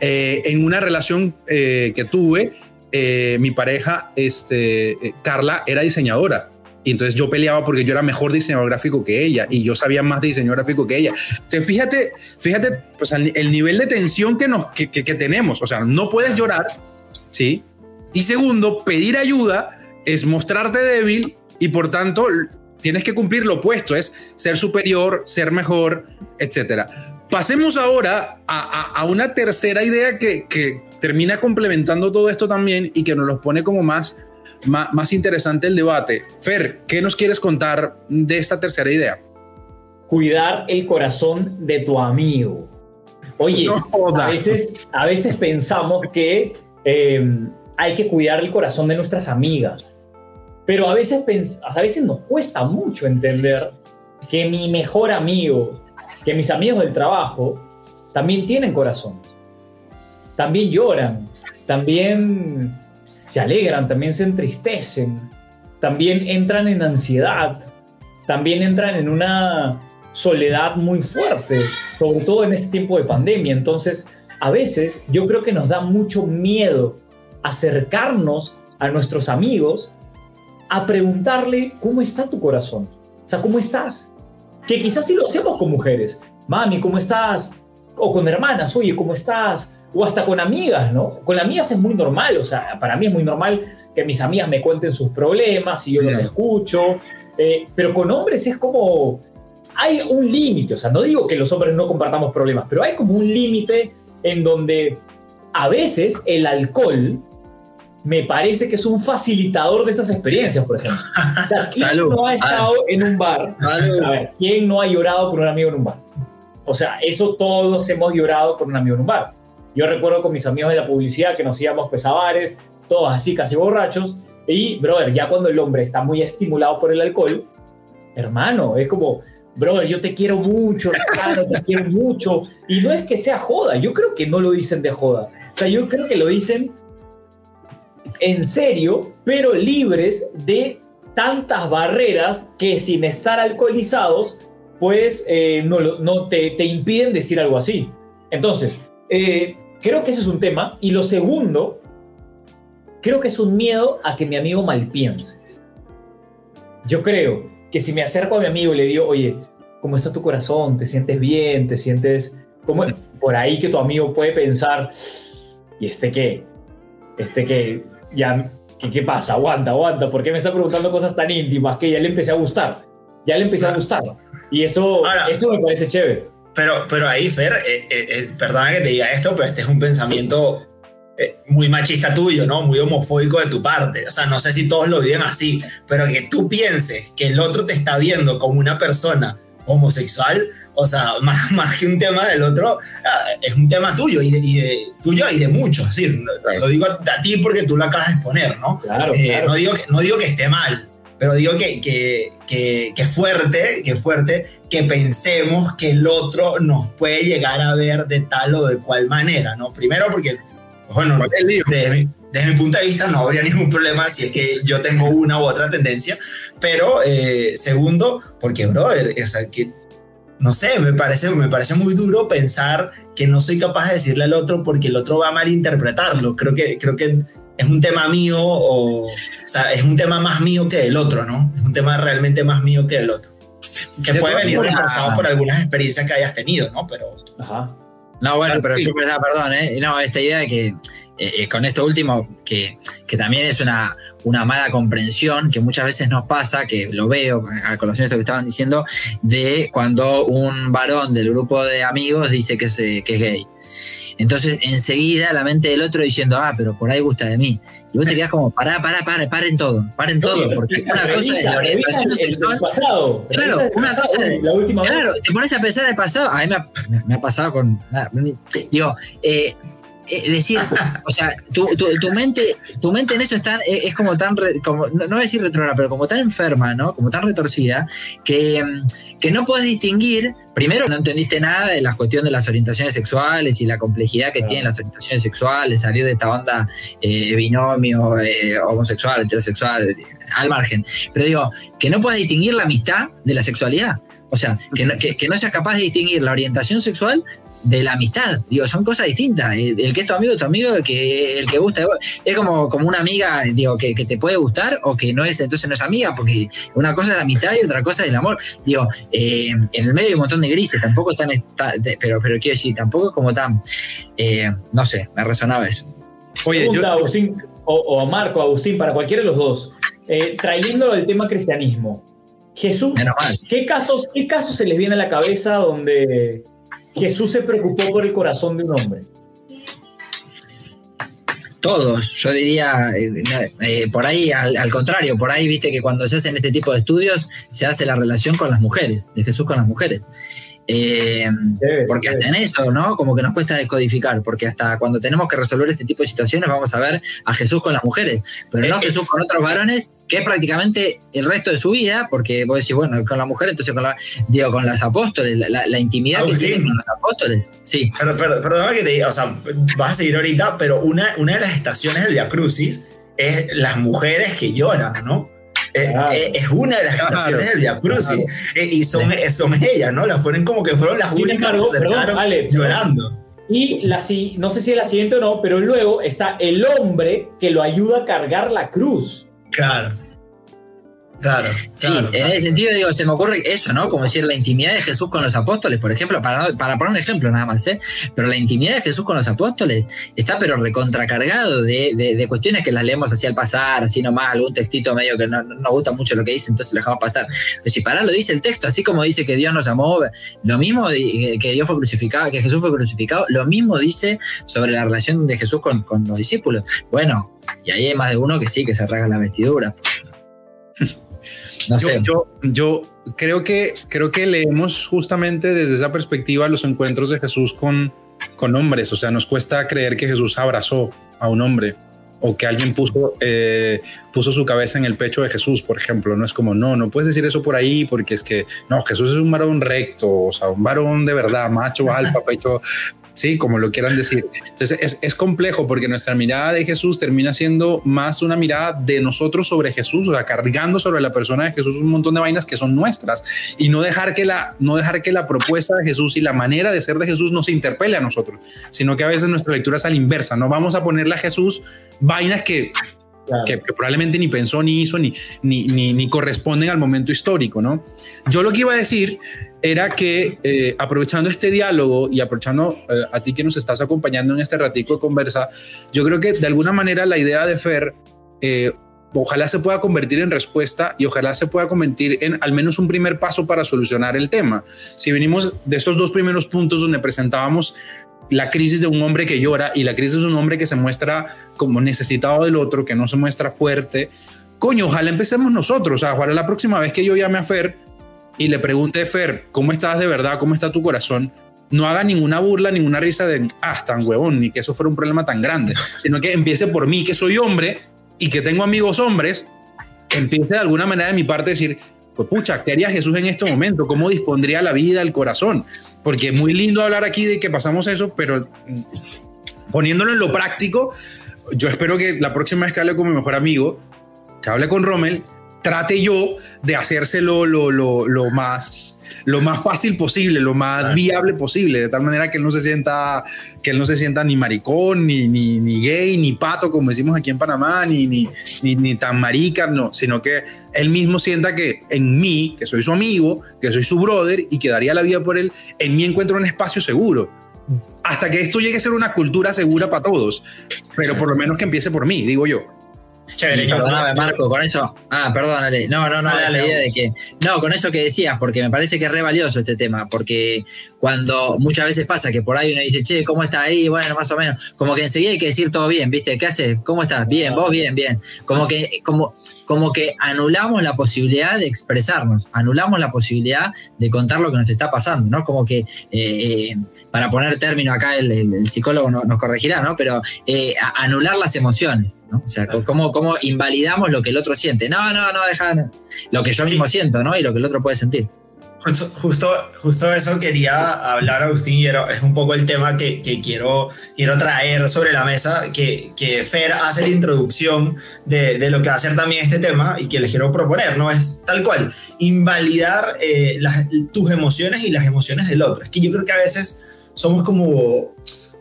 Eh, en una relación que tuve, eh, mi pareja, este, eh, Carla, era diseñadora. Y entonces yo peleaba porque yo era mejor diseñador gráfico que ella y yo sabía más de diseño gráfico que ella. Entonces, fíjate, fíjate, pues el nivel de tensión que, nos, que, que, tenemos. O sea, no puedes llorar, ¿sí? Y segundo, pedir ayuda es mostrarte débil y por tanto tienes que cumplir lo opuesto, es ser superior, ser mejor, etcétera. Pasemos ahora a, a, una tercera idea que, que, termina complementando todo esto también y que nos los pone como más, más, interesante el debate. Fer, ¿qué nos quieres contar de esta tercera idea? Cuidar el corazón de tu amigo. Oye, a, veces, a veces pensamos que em, hay que cuidar el corazón de nuestras amigas, pero a veces, a veces nos cuesta mucho entender que mi mejor amigo, que mis amigos del trabajo, también tienen corazón también lloran, también se alegran, también se entristecen, también entran en ansiedad, también entran en una soledad muy fuerte, sobre todo en este tiempo de pandemia. Entonces, a veces yo creo que nos da mucho miedo acercarnos a nuestros amigos a preguntarle cómo está tu corazón. O sea, ¿cómo estás? Que quizás si lo hacemos con mujeres. Mami, ¿cómo estás? O con hermanas, oye, ¿cómo estás? o hasta con amigas, ¿no? Con amigas es muy normal, o sea, para mí es muy normal que mis amigas me cuenten sus problemas y yo los escucho, eh, pero con hombres es como, hay un límite, o sea, no digo que los hombres no compartamos problemas, pero hay como un límite en donde a veces el alcohol me parece que es un facilitador de estas experiencias, por ejemplo. O sea, ¿quién no ha estado en un bar? ¿quién no ha llorado con un amigo en un bar? O sea, eso todos hemos llorado con un amigo en un bar. Yo recuerdo con mis amigos de la publicidad que nos íbamos pues, a bares, todos así casi borrachos, y, brother, ya cuando el hombre está muy estimulado por el alcohol, hermano, es como, brother, yo te quiero mucho, hermano, te quiero mucho. Y no es que sea joda, yo creo que no lo dicen de joda. O sea, yo creo que lo dicen en serio, pero libres de tantas barreras que sin estar alcoholizados, pues eh, no, no te, te, impiden decir algo así. Entonces, eh, creo que ese es un tema. Y lo segundo, creo que es un miedo a que mi amigo malpiense. Yo creo que si me acerco a mi amigo y le digo, oye, ¿cómo está tu corazón? ¿Te sientes bien? ¿Te sientes como por ahí que tu amigo puede pensar, ¿y este qué? Este qué, ya, ¿qué, ¿qué pasa? Aguanta, aguanta, ¿por qué me está preguntando cosas tan íntimas que ya le empecé a gustar? Ya le empecé a gustar. Y eso, eso me parece chévere. Pero, pero ahí, Fer, eh, eh, eh, perdona que te diga esto, pero este es un pensamiento muy machista tuyo, ¿no? Muy homofóbico de tu parte. O sea, no sé si todos lo viven así, pero que tú pienses que el otro te está viendo como una persona homosexual, o sea, más, más que un tema del otro, ah, es un tema tuyo y de, tuyo y de muchos. Es decir, lo digo a ti porque tú lo acabas de exponer, ¿no? Claro, claro. No, digo que, no digo que esté mal, pero digo que, que, que, que, fuerte, que fuerte que pensemos que el otro nos puede llegar a ver de tal o de cual manera, ¿no? Primero porque, bueno, desde desde mi punto de vista no habría ningún problema si es que yo tengo una u otra tendencia, pero eh, segundo, porque, brother, o sea, que, no sé, me parece, me parece muy duro pensar que no soy capaz de decirle al otro porque el otro va a malinterpretarlo. Creo que, creo que es un tema mío o, o sea, es un tema más mío que del otro, ¿no? Es un tema realmente más mío que del otro. Que puede venir reforzado por algunas experiencias que hayas tenido, ¿no? Pero... Ajá. No, bueno, pero yo pensaba, perdón, ¿eh? No, esta idea de que eh, con esto último, que, que también es una, una, mala comprensión que muchas veces nos pasa, que lo veo a colación de esto que estaban diciendo, de cuando un varón del grupo de amigos dice que es, que es gay. Entonces, enseguida la mente del otro diciendo, ah, pero por ahí gusta de mí. Y vos te quedás como, pará, pará, pará, paren todo, paren todo, porque una cosa es la orientación sexual. Pasado, claro, una cosa la última claro, te pones a pensar en el pasado. A mí me ha, me ha pasado con. Digo, eh, es decir, o sea, tu, tu, tu, mente, tu mente en eso está, es como tan, como, no, voy a decir retrograda, pero como tan enferma, ¿no? Como tan retorcida, que, que no puedes distinguir, primero no entendiste nada de la cuestión de las orientaciones sexuales y la complejidad que claro. tienen las orientaciones sexuales, salir de esta onda eh, binomio, eh, homosexual, heterosexual, al margen. Pero digo, que no puedes distinguir la amistad de la sexualidad. O sea, que no, que, que no seas capaz de distinguir la orientación sexual de la amistad. Digo, son cosas distintas. El que es tu amigo es tu amigo, el que, el que gusta es como, como una amiga, digo, que, que, te puede gustar o que no es, entonces no es amiga, porque una cosa es la amistad y otra cosa es el amor. Digo, eh, en el medio hay un montón de grises, tampoco están, pero, pero quiero decir, tampoco es como tan, eh, no sé, me resonaba eso. Oye, yo... Agustín, o, o, a Marco, Agustín, para cualquiera de los dos, eh, trayéndolo al tema cristianismo. Jesús, ¿qué casos, ¿qué casos se les viene a la cabeza donde Jesús se preocupó por el corazón de un hombre? Todos, yo diría, eh, eh, por ahí, al, al, contrario, por ahí viste que cuando se hacen este tipo de estudios se hace la relación con las mujeres, de Jesús con las mujeres. Eh, sí, porque sí. hasta en eso, ¿no? Como que nos cuesta descodificar, porque hasta cuando tenemos que resolver este tipo de situaciones vamos a ver a Jesús con las mujeres, pero no Jesús con otros varones, que es prácticamente el resto de su vida, porque vos decís, bueno, con la mujer, entonces con la, digo, con las apóstoles, la, la, la intimidad Agustín, que tienen con los apóstoles. Sí. Pero, pero, perdóname que te diga, o sea, vas a seguir ahorita, pero una, una de las estaciones del Via Crucis es las mujeres que lloran, ¿no? Ah, es una de las claro, estaciones del Via Crucis claro. Eh, y son, sí. son ellas, ¿no? Las ponen como que fueron las Sin únicas embargo, que se acercaron vale, llorando. Y la, no sé si es la siguiente o no, pero luego está el hombre que lo ayuda a cargar la cruz. Claro. Claro, sí, claro, en ese sentido digo, se me ocurre eso, ¿no? Como decir, la intimidad de Jesús con los apóstoles, por ejemplo, para, para poner un ejemplo nada más, ¿eh? Pero la intimidad de Jesús con los apóstoles está pero recontracargado de, de, de cuestiones que las leemos así al pasar, así nomás, algún textito medio que no, no nos gusta mucho lo que dice, entonces lo dejamos pasar. Pero si para lo dice el texto, así como dice que Dios nos amó, lo mismo que Dios fue crucificado, que Jesús fue crucificado, lo mismo dice sobre la relación de Jesús con, con los discípulos. Bueno, y ahí hay más de uno que sí, que se rasga la vestidura. No yo, sé. yo, yo, creo, que, creo que leemos justamente desde esa perspectiva los encuentros de Jesús con, con hombres, o sea, nos cuesta creer que Jesús abrazó a un hombre o que alguien puso, eh, puso su cabeza en el pecho de Jesús, por ejemplo. No es como, no, no puedes decir eso por ahí porque es que, no, Jesús es un varón recto, o sea, un varón de verdad, macho, alfa, pecho, sí, como lo quieran decir. Entonces es, es, complejo porque nuestra mirada de Jesús termina siendo más una mirada de nosotros sobre Jesús, o sea, cargando sobre la persona de Jesús un montón de vainas que son nuestras y no dejar que la, no dejar que la propuesta de Jesús y la manera de ser de Jesús nos interpele a nosotros, sino que a veces nuestra lectura es a la inversa, no vamos a ponerle a Jesús vainas que Claro. Que, que, probablemente ni pensó, ni hizo, ni, ni, ni, ni, corresponden al momento histórico, ¿no? Yo lo que iba a decir era que eh, aprovechando este diálogo y aprovechando eh, a ti que nos estás acompañando en este ratico de conversa, yo creo que de alguna manera la idea de Fer eh, ojalá se pueda convertir en respuesta y ojalá se pueda convertir en al menos un primer paso para solucionar el tema. Si venimos de estos dos primeros puntos donde presentábamos la crisis de un hombre que llora y la crisis de un hombre que se muestra como necesitado del otro, que no se muestra fuerte, coño, ojalá empecemos nosotros, o sea, ojalá la próxima vez que yo llame a Fer y le pregunte, Fer, ¿cómo estás de verdad? ¿Cómo está tu corazón? No haga ninguna burla, ninguna risa de, ah, tan huevón, ni que eso fuera un problema tan grande, sino que empiece por mí, que soy hombre y que tengo amigos hombres, empiece de alguna manera de mi parte a decir, pues pucha, ¿qué haría Jesús en este momento? ¿Cómo dispondría la vida, el corazón? Porque es muy lindo hablar aquí de que pasamos eso, pero poniéndolo en lo práctico, yo espero que la próxima vez que hable con mi mejor amigo, que hable con Rommel, trate yo de hacérselo lo, lo, lo más lo más fácil posible, lo más viable posible, de tal manera que él no se sienta, que él no se sienta ni maricón, ni, ni, ni gay, ni pato, como decimos aquí en Panamá, ni, ni, ni, ni tan marica, no, sino que él mismo sienta que en mí, que soy su amigo, que soy su brother y que daría la vida por él, en mí encuentro un espacio seguro. Hasta que esto llegue a ser una cultura segura para todos, pero por lo menos que empiece por mí, digo yo. Chévere, perdóname, no, Marco, con eso. Ah, perdónale. No, no, no, ah, la idea de que. No, con eso que decías, porque me parece que es re valioso este tema, porque cuando muchas veces pasa que por ahí uno dice, che, ¿cómo está ahí? Bueno, más o menos. Como que enseguida hay que decir todo bien, ¿viste? ¿Qué haces? ¿Cómo estás? Bien, vos bien, bien. Como que, como, como que anulamos la posibilidad de expresarnos, anulamos la posibilidad de contar lo que nos está pasando, ¿no? Como que, eh, para poner término acá, el, el, el psicólogo no, nos corregirá, ¿no? Pero eh, anular las emociones, ¿no? O sea, ¿cómo, ¿cómo, invalidamos lo que el otro siente? No, no, no, deja lo que yo mismo siento, ¿no? Y lo que el otro puede sentir. Justo, justo, eso quería hablar, Agustín, y es un poco el tema que, que, quiero, quiero traer sobre la mesa, que, que Fer hace la introducción de, de, lo que va a ser también este tema y que les quiero proponer, ¿no? Es tal cual, invalidar eh, las, tus emociones y las emociones del otro. Es que yo creo que a veces somos como,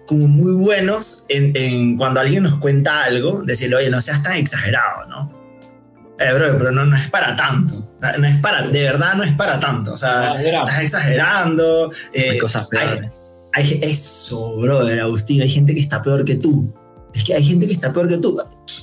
como muy buenos en, en cuando alguien nos cuenta algo, decirle, oye, no seas tan exagerado, ¿no? Eh, bro, pero no, no es para tanto. No es para, de verdad no es para tanto. O sea, estás exagerando. Eh, hay cosas peores. Hay, hay, eso, brother, Agustín. Hay gente que está peor que tú. Es que hay gente que está peor que tú.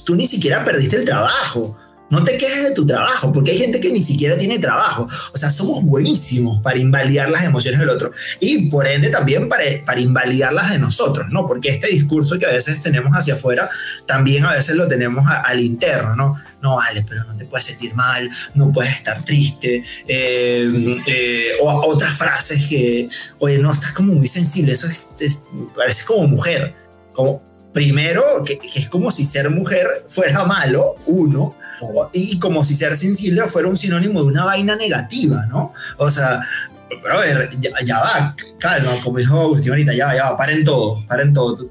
Tú ni siquiera perdiste el trabajo. No te quejes de tu trabajo, porque hay gente que ni siquiera tiene trabajo. O sea, somos buenísimos para invalidar las emociones del otro y por ende también para, para invalidar las de nosotros, ¿no? Porque este discurso que a veces tenemos hacia afuera, también a veces lo tenemos al interno, ¿no? No, vale, pero no te puedes sentir mal, no puedes estar triste. Eh, eh, o otras frases que, oye, no, estás como muy sensible, eso es, es, parece como mujer. Como, primero, que, que es como si ser mujer fuera malo, uno y como si ser sensible fuera un sinónimo de una vaina negativa, ¿no? O sea, brother, ya, ya va, calma, como dijo Agustín ahorita, ya va, ya va, paren todo, paren todo.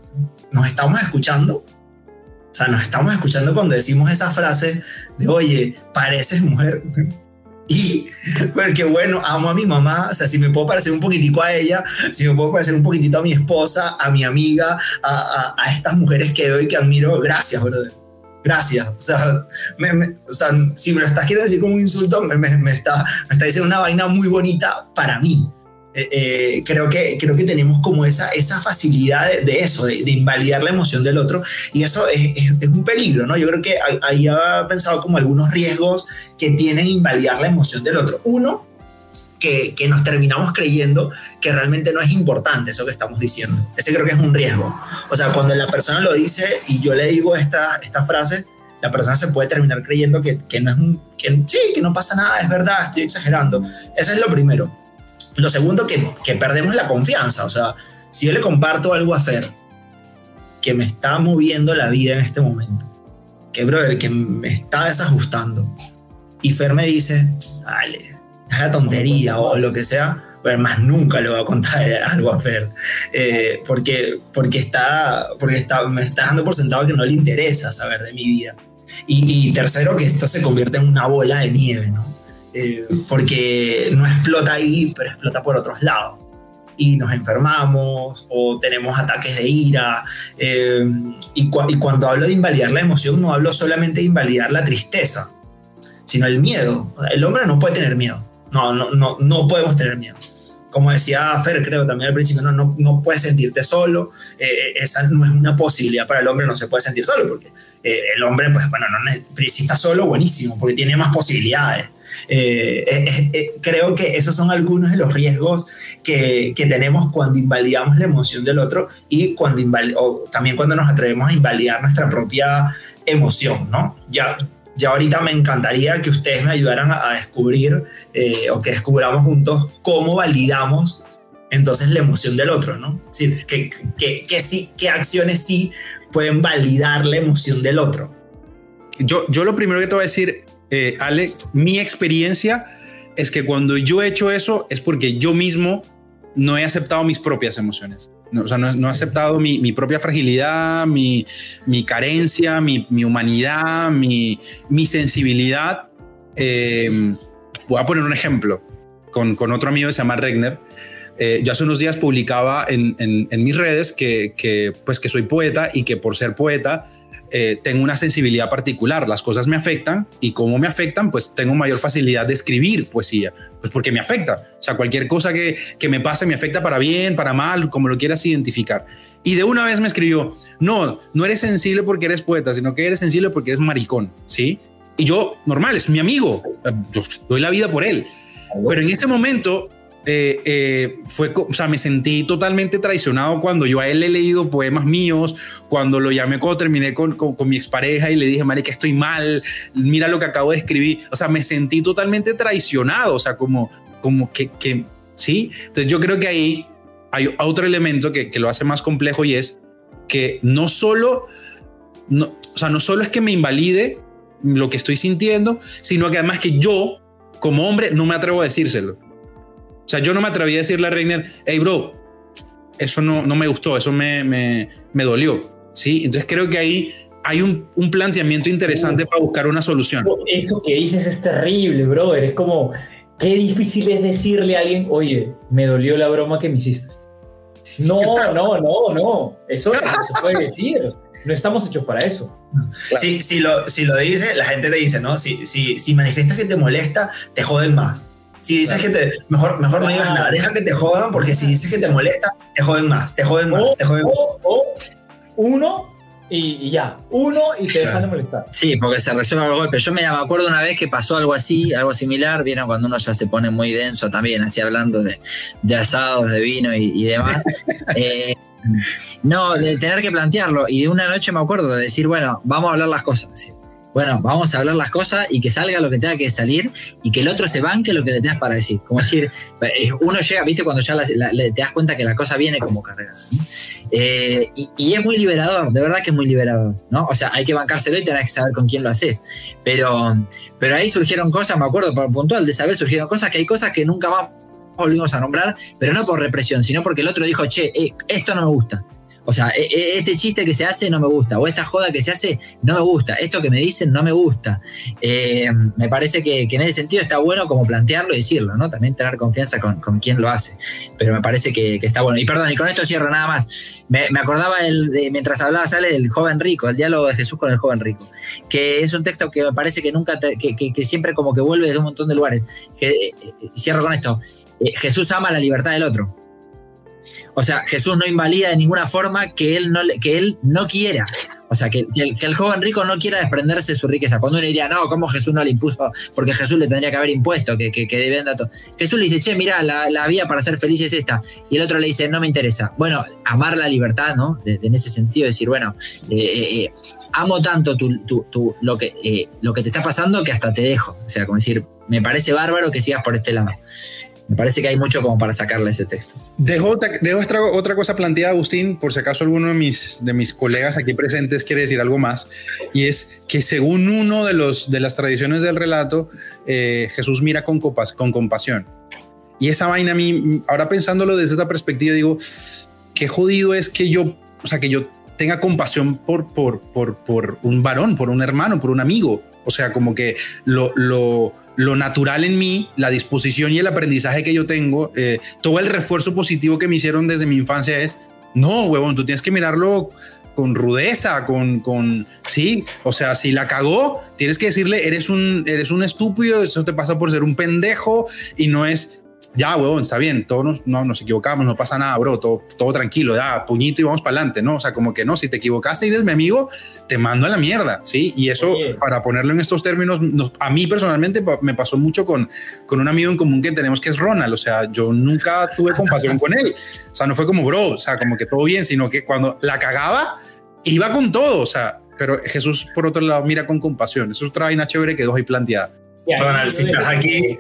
¿Nos estamos escuchando? O sea, nos estamos escuchando cuando decimos esa frase de, oye, pareces mujer. Y porque bueno, amo a mi mamá, o sea, si me puedo parecer un poquitico a ella, si me puedo parecer un poquitito a mi esposa, a mi amiga, a, a, a estas mujeres que veo y que admiro, gracias, brother gracias. O sea, me, me, o sea, si me lo estás queriendo decir como un insulto, me, me, está, me está diciendo una vaina muy bonita para mí. Eh, eh, creo, que, creo que tenemos como esa, esa facilidad de, de eso, de, de, invalidar la emoción del otro, y eso es, es, es un peligro, ¿no? Yo creo que ahí ha pensado como algunos riesgos que tienen invalidar la emoción del otro. Uno, que, que, nos terminamos creyendo que realmente no es importante eso que estamos diciendo. Ese creo que es un riesgo. O sea, cuando la persona lo dice y yo le digo esta, esta frase, la persona se puede terminar creyendo que, que no es un, que sí, que no pasa nada, es verdad, estoy exagerando. Eso es lo primero. Lo segundo, que, que perdemos la confianza. O sea, si yo le comparto algo a Fer que me está moviendo la vida en este momento, que brother, que me está desajustando, y Fer me dice, dale, es tontería o lo que sea, pero más nunca le voy a contar algo a Fer, eh, porque, porque, está, porque está, me está dando por sentado que no le interesa saber de mi vida. Y, tercero, que esto se convierte en una bola de nieve, ¿no? Eh, porque no explota ahí, pero explota por otros lados. Y nos enfermamos o tenemos ataques de ira. Eh, y, y cuando hablo de invalidar la emoción, no hablo solamente de invalidar la tristeza, sino el miedo. El hombre no puede tener miedo. No, no, no, no podemos tener miedo como decía Fer, creo también al principio, no, no, no puedes sentirte solo, eh, eh, esa no es una posibilidad para el hombre, no se puede sentir solo, porque eh, el hombre, pues bueno, no necesita solo, buenísimo, porque tiene más posibilidades. creo que esos son algunos de los riesgos que, que tenemos cuando invalidamos la emoción del otro y cuando o también cuando nos atrevemos a invalidar nuestra propia emoción, ¿no? Ya ya ahorita me encantaría que ustedes me ayudaran a, descubrir eh, o que descubramos juntos cómo validamos entonces la emoción del otro, ¿no? Es que, que, sí, qué acciones sí pueden validar la emoción del otro. Yo, yo lo primero que te voy a decir, eh, Ale, mi experiencia es que cuando yo he hecho eso es porque yo mismo no he aceptado mis propias emociones. No, o sea, no, he aceptado mi, propia fragilidad, mi, carencia, mi, humanidad, mi, sensibilidad. Eh, voy a poner un ejemplo con, otro amigo que se llama Regner. Eh, yo hace unos días publicaba en, mis redes que, que, pues que soy poeta y que por ser poeta eh, tengo una sensibilidad particular, las cosas me afectan y como me afectan, pues tengo mayor facilidad de escribir poesía, pues porque me afecta. O sea, cualquier cosa que, que me pase me afecta para bien, para mal, como lo quieras identificar. Y de una vez me escribió, no, no eres sensible porque eres poeta, sino que eres sensible porque eres maricón, ¿sí? Y yo, normal, es mi amigo, yo doy la vida por él. Pero en ese momento eh, eh, fue, o sea, me sentí totalmente traicionado cuando yo a él he leído poemas míos, cuando lo llamé cuando terminé con, con, mi expareja y le dije, Mari, que estoy mal, mira lo que acabo de escribir. O sea, me sentí totalmente traicionado, o sea, como, como que, que sí. Entonces yo creo que ahí hay otro elemento que, que lo hace más complejo y es que no solo, no, o sea, no solo es que me invalide lo que estoy sintiendo, sino que además que yo, como hombre, no me atrevo a decírselo. O sea, yo no me atreví a decirle a Reiner, hey, bro, eso no, no me gustó, eso me, me, me dolió. ¿sí? Entonces creo que ahí hay un, un planteamiento interesante para buscar una solución. Eso que dices es terrible, brother. Es como, qué difícil es decirle a alguien, oye, me dolió la broma que me hiciste. No, no, no, no. Eso, no se puede decir. No estamos hechos para eso. Si, si, lo, si lo dice, la gente te dice, ¿no? Si, si, si manifiestas que te molesta, te joden más. Si dices que te. Mejor, mejor no digas nada, deja que te jodan, porque si dices que te molesta, te joden más, te joden más, te joden o, uno y, ya, uno y te dejan de molestar. Sí, porque se resuelve el golpe. Yo me, acuerdo una vez que pasó algo así, algo similar, vieron cuando uno ya se pone muy denso también, así hablando de, de asados, de vino y, demás. Eh, no, de tener que plantearlo. Y de una noche me acuerdo de decir, bueno, vamos a hablar las cosas bueno, vamos a hablar las cosas y que salga lo que tenga que salir y que el otro se banque lo que le tengas para decir. Como decir, eh, uno llega, viste, cuando ya te das cuenta que la cosa viene como cargada. Eh, y, es muy liberador, de verdad que es muy liberador, ¿no? O sea, hay que bancárselo y tenés que saber con quién lo haces. Pero, pero ahí surgieron cosas, me acuerdo, por puntual de saber, surgieron cosas que hay cosas que nunca más volvimos a nombrar, pero no por represión, sino porque el otro dijo, che, eh, esto no me gusta o sea, e, e, este chiste que se hace no me gusta, o esta joda que se hace no me gusta, esto que me dicen no me gusta. Eh, me parece que, en ese sentido está bueno como plantearlo y decirlo, ¿no? También tener confianza con, quien lo hace, pero me parece que, está bueno. Y perdón, y con esto cierro nada más. Me, acordaba el, mientras hablaba, sale del joven rico, el diálogo de Jesús con el joven rico, que es un texto que me parece que nunca, que, siempre como que vuelve de un montón de lugares. Que, eh, cierro con esto. Eh, Jesús ama la libertad del otro. O sea, Jesús no invalida de ninguna forma que él no, que él no quiera. O sea, que, el, joven rico no quiera desprenderse de su riqueza. Cuando uno diría, no, ¿cómo Jesús no le impuso? Porque Jesús le tendría que haber impuesto, que, que, que dato. Jesús le dice, che, mira, la, vía para ser feliz es esta. Y el otro le dice, no me interesa. Bueno, amar la libertad, ¿no? en ese sentido, decir, bueno, eh, eh, eh, amo tanto lo, que, lo que te está pasando que hasta te dejo. O sea, como decir, me parece bárbaro que sigas por este lado. Me parece que hay mucho como para sacarle ese texto. Dejo, dejo otra, otra cosa planteada, Agustín, por si acaso alguno de mis, de mis colegas aquí presentes quiere decir algo más, y es que según uno de, los, de las tradiciones del relato, eh, Jesús mira con, copas, con compasión. Y esa vaina a mí, ahora pensándolo desde esta perspectiva, digo, qué jodido es que yo, o sea, que yo tenga compasión por, por, por, por un varón, por un hermano, por un amigo. O sea, como que lo, lo, lo natural en mí, la disposición y el aprendizaje que yo tengo, eh, todo el refuerzo positivo que me hicieron desde mi infancia es, no, huevón, tú tienes que mirarlo con rudeza, con, con, sí, o sea, si la cagó, tienes que decirle, eres un, eres un estúpido, eso te pasa por ser un pendejo y no es, ya, huevón, está bien, todos nos, no, nos equivocamos, no pasa nada, bro, todo, todo tranquilo, ya, puñito y vamos para adelante, ¿no? O sea, como que no, si te equivocaste y eres mi amigo, te mando a la mierda, ¿sí? Y eso, para ponerlo en estos términos, a mí personalmente me pasó mucho con, con un amigo en común que tenemos que es Ronald, o sea, yo nunca tuve compasión con él, o sea, no fue como, bro, o sea, como que todo bien, sino que cuando la cagaba, iba con todo, o sea, pero Jesús, por otro lado, mira con compasión, eso es otra vaina chévere que dos ahí planteada. Ronald, si estás aquí,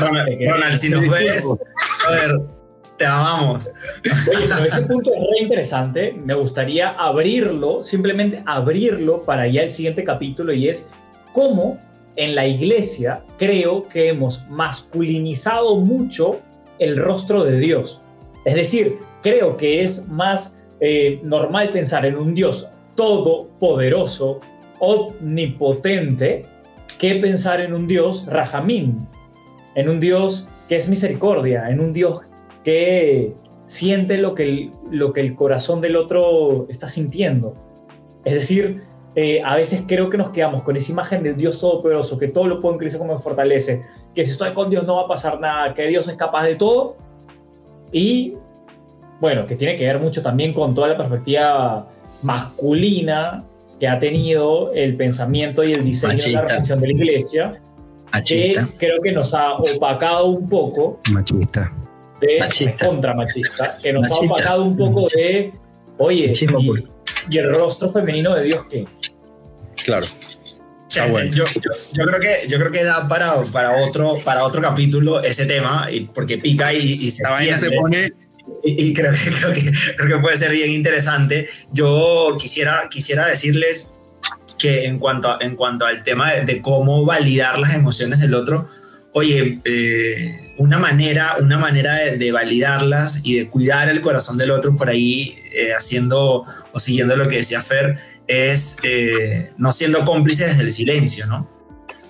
Ronald, si nos ves, a ver, te amamos. Oye, pero ese punto es re interesante. Me gustaría abrirlo, simplemente abrirlo para ya el siguiente capítulo y es cómo en la iglesia creo que hemos masculinizado mucho el rostro de Dios. Es decir, creo que es más eh, normal pensar en un Dios todopoderoso, omnipotente, que pensar en un Dios rajamín, en un Dios que es misericordia, en un Dios que siente lo que el, lo que el corazón del otro está sintiendo. Es decir, eh, a veces creo que nos quedamos con esa imagen del Dios todopoderoso, que todo lo puede en Cristo como me fortalece, que si estoy con Dios no va a pasar nada, que Dios es capaz de todo. Y bueno, que tiene que ver mucho también con toda la perspectiva masculina que ha tenido el pensamiento y el diseño de la religión de la iglesia, que creo que nos ha opacado un poco. Machista. De, machista. Contra machista, que nos ha opacado un poco de, oye, y, el rostro femenino de Dios que. Claro. bueno. yo, yo, creo que, yo creo que da para, para, otro, para otro capítulo ese tema, porque pica y, y se, se pone y, creo, que, creo, que, creo que puede ser bien interesante. Yo quisiera, quisiera decirles que en cuanto, en cuanto al tema de, cómo validar las emociones del otro, oye, eh, una manera, una manera de, validarlas y de cuidar el corazón del otro por ahí, eh, haciendo o siguiendo lo que decía Fer, es eh, no siendo cómplices del silencio, ¿no?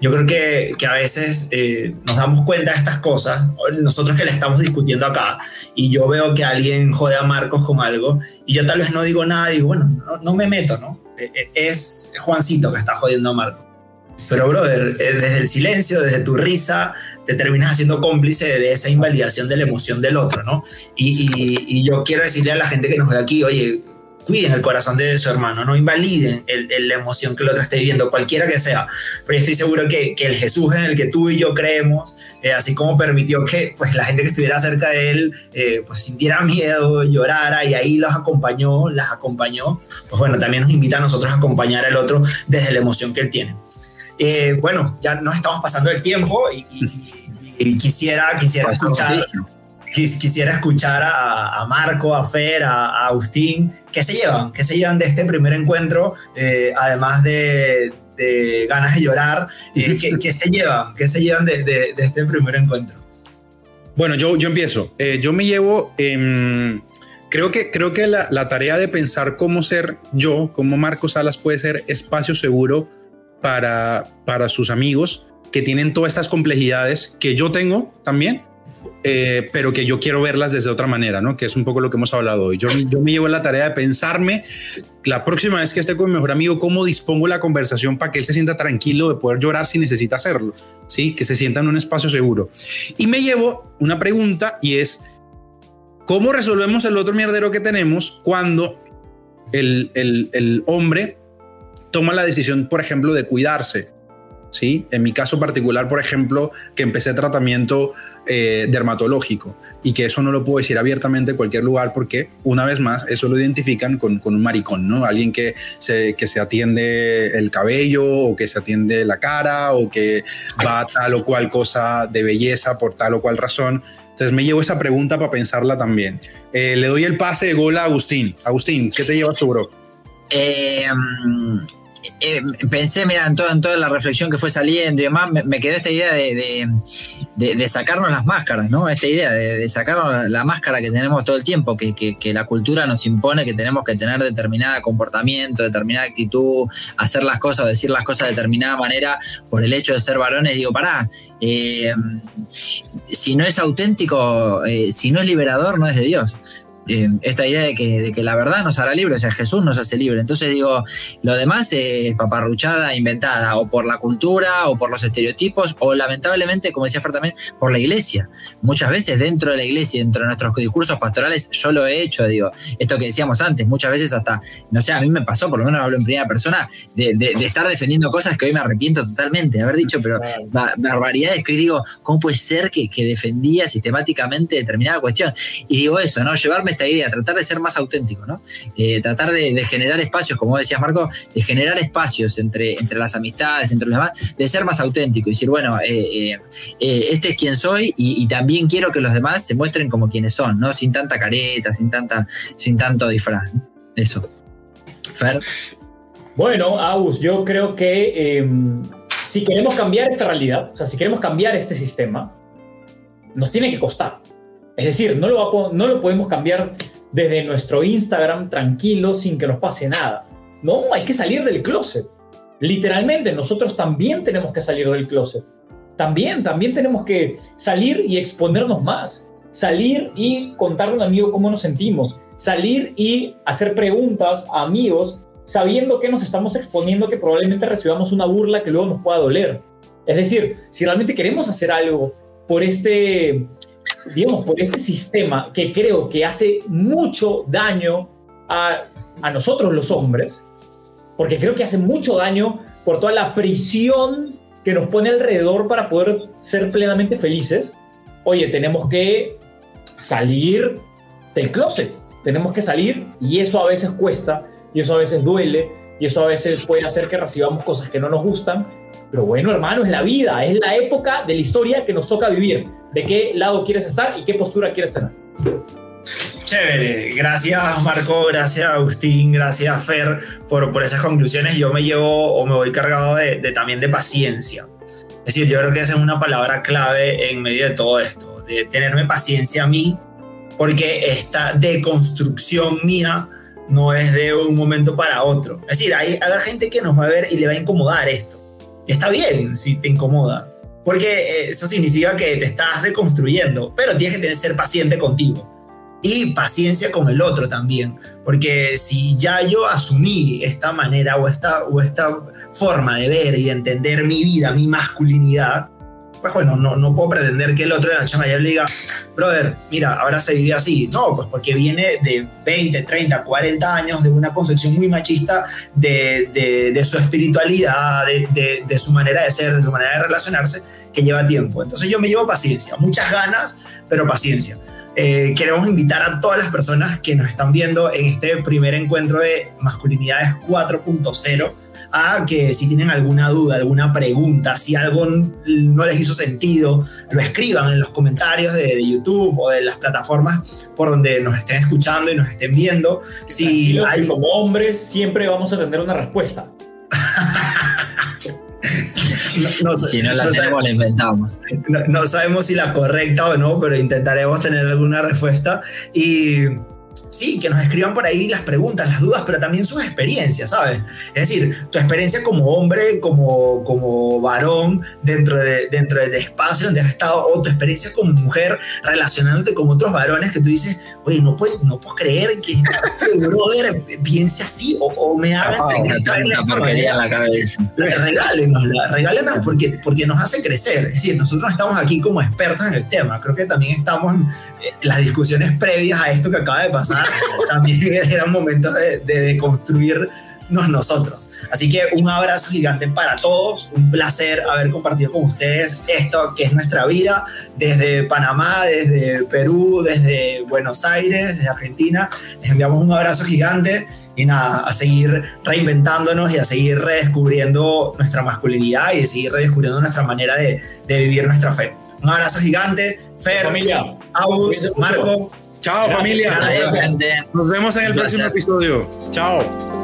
Yo creo que, que a veces nos damos cuenta de estas cosas, nosotros que le estamos discutiendo acá, y yo veo que alguien jode a Marcos con algo, y yo tal vez no digo nada, digo, bueno, no, me meto, ¿no? E, e, es Juancito que está jodiendo a Marcos. Pero, brother, eh, desde el silencio, desde tu risa, te terminas haciendo cómplice de esa invalidación de la emoción del otro, ¿no? Y yo quiero decirle a la gente que nos ve aquí, oye, cuiden el corazón de su hermano, no invaliden la emoción que el otro esté viviendo, cualquiera que sea. Pero estoy seguro que, el Jesús en el que tú y yo creemos, eh, así como permitió que pues, la gente que estuviera cerca de él eh, pues, sintiera miedo, llorara y ahí los acompañó, las acompañó, pues bueno, también nos invita a nosotros a acompañar al otro desde la emoción que él tiene. Eh, bueno, ya nos estamos pasando el tiempo y, quisiera, quisiera pues, escuchar quisiera escuchar a, Marco, a Fer, a, Agustín, ¿qué se llevan? ¿Qué se llevan de este primer encuentro? Eh, además de, ganas de llorar, eh, ¿qué, se llevan? ¿Qué se llevan de, este primer encuentro? Bueno, yo, yo empiezo. Eh, yo me llevo, em, creo que, creo que la, la, tarea de pensar cómo ser yo, cómo Marco Salas puede ser espacio seguro para, para sus amigos que tienen todas estas complejidades que yo tengo también eh, pero que yo quiero verlas desde otra manera, ¿no? Que es un poco lo que hemos hablado hoy. Yo, me llevo la tarea de pensarme la próxima vez que esté con mi mejor amigo, cómo dispongo la conversación para que él se sienta tranquilo de poder llorar si necesita hacerlo, ¿sí? Que se sienta en un espacio seguro. Y me llevo una pregunta y es, ¿cómo resolvemos el otro mierdero que tenemos cuando el, el hombre toma la decisión, por ejemplo, de cuidarse? ¿Sí? En mi caso particular, por ejemplo, que empecé tratamiento eh, dermatológico y que eso no lo puedo decir abiertamente en cualquier lugar porque, una vez más, eso lo identifican con, un maricón, ¿no? Alguien que se, que se atiende el cabello o que se atiende la cara o que va a tal o cual cosa de belleza por tal o cual razón. Entonces me llevo esa pregunta para pensarla también. Eh, le doy el pase de gol a Agustín. Agustín, ¿qué te llevas tu bro? Eh, mm, eh, pensé, mira, en, en, toda la reflexión que fue saliendo y demás, me, quedó esta idea de, sacarnos las máscaras, ¿no? Esta idea de, sacarnos la, máscara que tenemos todo el tiempo, que, la cultura nos impone que tenemos que tener determinado comportamiento, determinada actitud, hacer las cosas, decir las cosas de determinada manera por el hecho de ser varones. Digo, pará, eh, si no es auténtico, eh, si no es liberador, no es de Dios. Eh, esta idea de que, de que, la verdad nos hará libre, o sea, Jesús nos hace libre. Entonces digo, lo demás es paparruchada inventada, o por la cultura, o por los estereotipos, o lamentablemente, como decía Fer también, por la iglesia. Muchas veces dentro de la iglesia, dentro de nuestros discursos pastorales, yo lo he hecho, digo, esto que decíamos antes, muchas veces hasta, no sé, a mí me pasó, por lo menos hablo en primera persona, de, estar defendiendo cosas que hoy me arrepiento totalmente de haber dicho, pero barbaridades que hoy digo, ¿cómo puede ser que, que defendía sistemáticamente determinada cuestión? Y digo eso, ¿no? Llevarme idea, tratar de ser más auténtico, ¿no? Eh, tratar de, generar espacios, como decías Marco, de generar espacios entre, entre las amistades, entre los demás, de ser más auténtico y decir, bueno, eh, eh, este es quien soy y, también quiero que los demás se muestren como quienes son, ¿no? Sin tanta careta, sin, tanta, sin tanto disfraz. Eso. Fer. Bueno, Aus, yo creo que em, si queremos cambiar esta realidad, o sea, si queremos cambiar este sistema, nos tiene que costar. Es decir, no lo, podemos cambiar desde nuestro Instagram tranquilo sin que nos pase nada. No, hay que salir del closet. Literalmente, nosotros también tenemos que salir del closet. También, también tenemos que salir y exponernos más. Salir y contarle a un amigo cómo nos sentimos. Salir y hacer preguntas a amigos sabiendo que nos estamos exponiendo que probablemente recibamos una burla que luego nos pueda doler. Es decir, si realmente queremos hacer algo por este digamos, por este sistema que creo que hace mucho daño a, a nosotros los hombres, porque creo que hace mucho daño por toda la prisión que nos pone alrededor para poder ser plenamente felices. Oye, tenemos que salir del closet, tenemos que salir y eso a veces cuesta, y eso a veces duele, y eso a veces puede hacer que recibamos cosas que no nos gustan, pero bueno, hermano, es la vida, es la época de la historia que nos toca vivir. ¿De qué lado quieres estar y qué postura quieres tener? Chévere, gracias Marco, gracias Agustín, gracias Fer por, por esas conclusiones. Yo me llevo o me voy cargado de, también de paciencia. Es decir, yo creo que esa es una palabra clave en medio de todo esto, de tenerme paciencia a mí, porque esta deconstrucción mía no es de un momento para otro. Es decir, hay, hay gente que nos va a ver y le va a incomodar esto está bien si te incomoda, porque eh, eso significa que te estás deconstruyendo, pero tienes que tener, ser paciente contigo y paciencia con el otro también, porque si ya yo asumí esta manera o esta, o esta forma de ver y entender mi vida, mi masculinidad, pues bueno, no, no puedo pretender que el otro de la chama ya le diga, brother, mira, ahora se vive así. No, pues porque viene de 20, 30, 40 años de una concepción muy machista de, de, su espiritualidad, de, de, su manera de ser, de su manera de relacionarse, que lleva tiempo. Entonces yo me llevo paciencia, muchas ganas, pero paciencia. Eh, queremos invitar a todas las personas que nos están viendo en este primer encuentro de Masculinidades 4.0 a que si tienen alguna duda, alguna pregunta, si algo no les hizo sentido, lo escriban en los comentarios de, YouTube o de las plataformas por donde nos estén escuchando y nos estén viendo. Si hay... como hombres siempre vamos a tener una respuesta. No, si no la tenemos, la inventamos. no, sabemos si la correcta o no, pero intentaremos tener alguna respuesta. Y sí, que nos escriban por ahí las preguntas, las dudas, pero también sus experiencias, ¿sabes? Es decir, tu experiencia como hombre, como, como varón dentro, de, dentro del espacio donde has estado, o tu experiencia como mujer relacionándote con otros varones que tú dices, oye, no puedo, no puedo creer que este brother piense así o, me haga oh, una porquería en la cabeza. Regálenosla, regálenos porque, porque nos hace crecer. Es decir, nosotros estamos aquí como expertos en el tema. Creo que también estamos las discusiones previas a esto que acaba de pasar también eran momentos de, de, construir nosotros. Así que un abrazo gigante para todos, un placer haber compartido con ustedes esto que es nuestra vida desde Panamá, desde Perú, desde Buenos Aires, desde Argentina. Les enviamos un abrazo gigante y nada, a seguir reinventándonos y a seguir redescubriendo nuestra masculinidad y a seguir redescubriendo nuestra manera de, de vivir nuestra fe. Un abrazo gigante, Fer, Familia. August, Marco. Chao, familia. Nos vemos en el próximo episodio. Chao.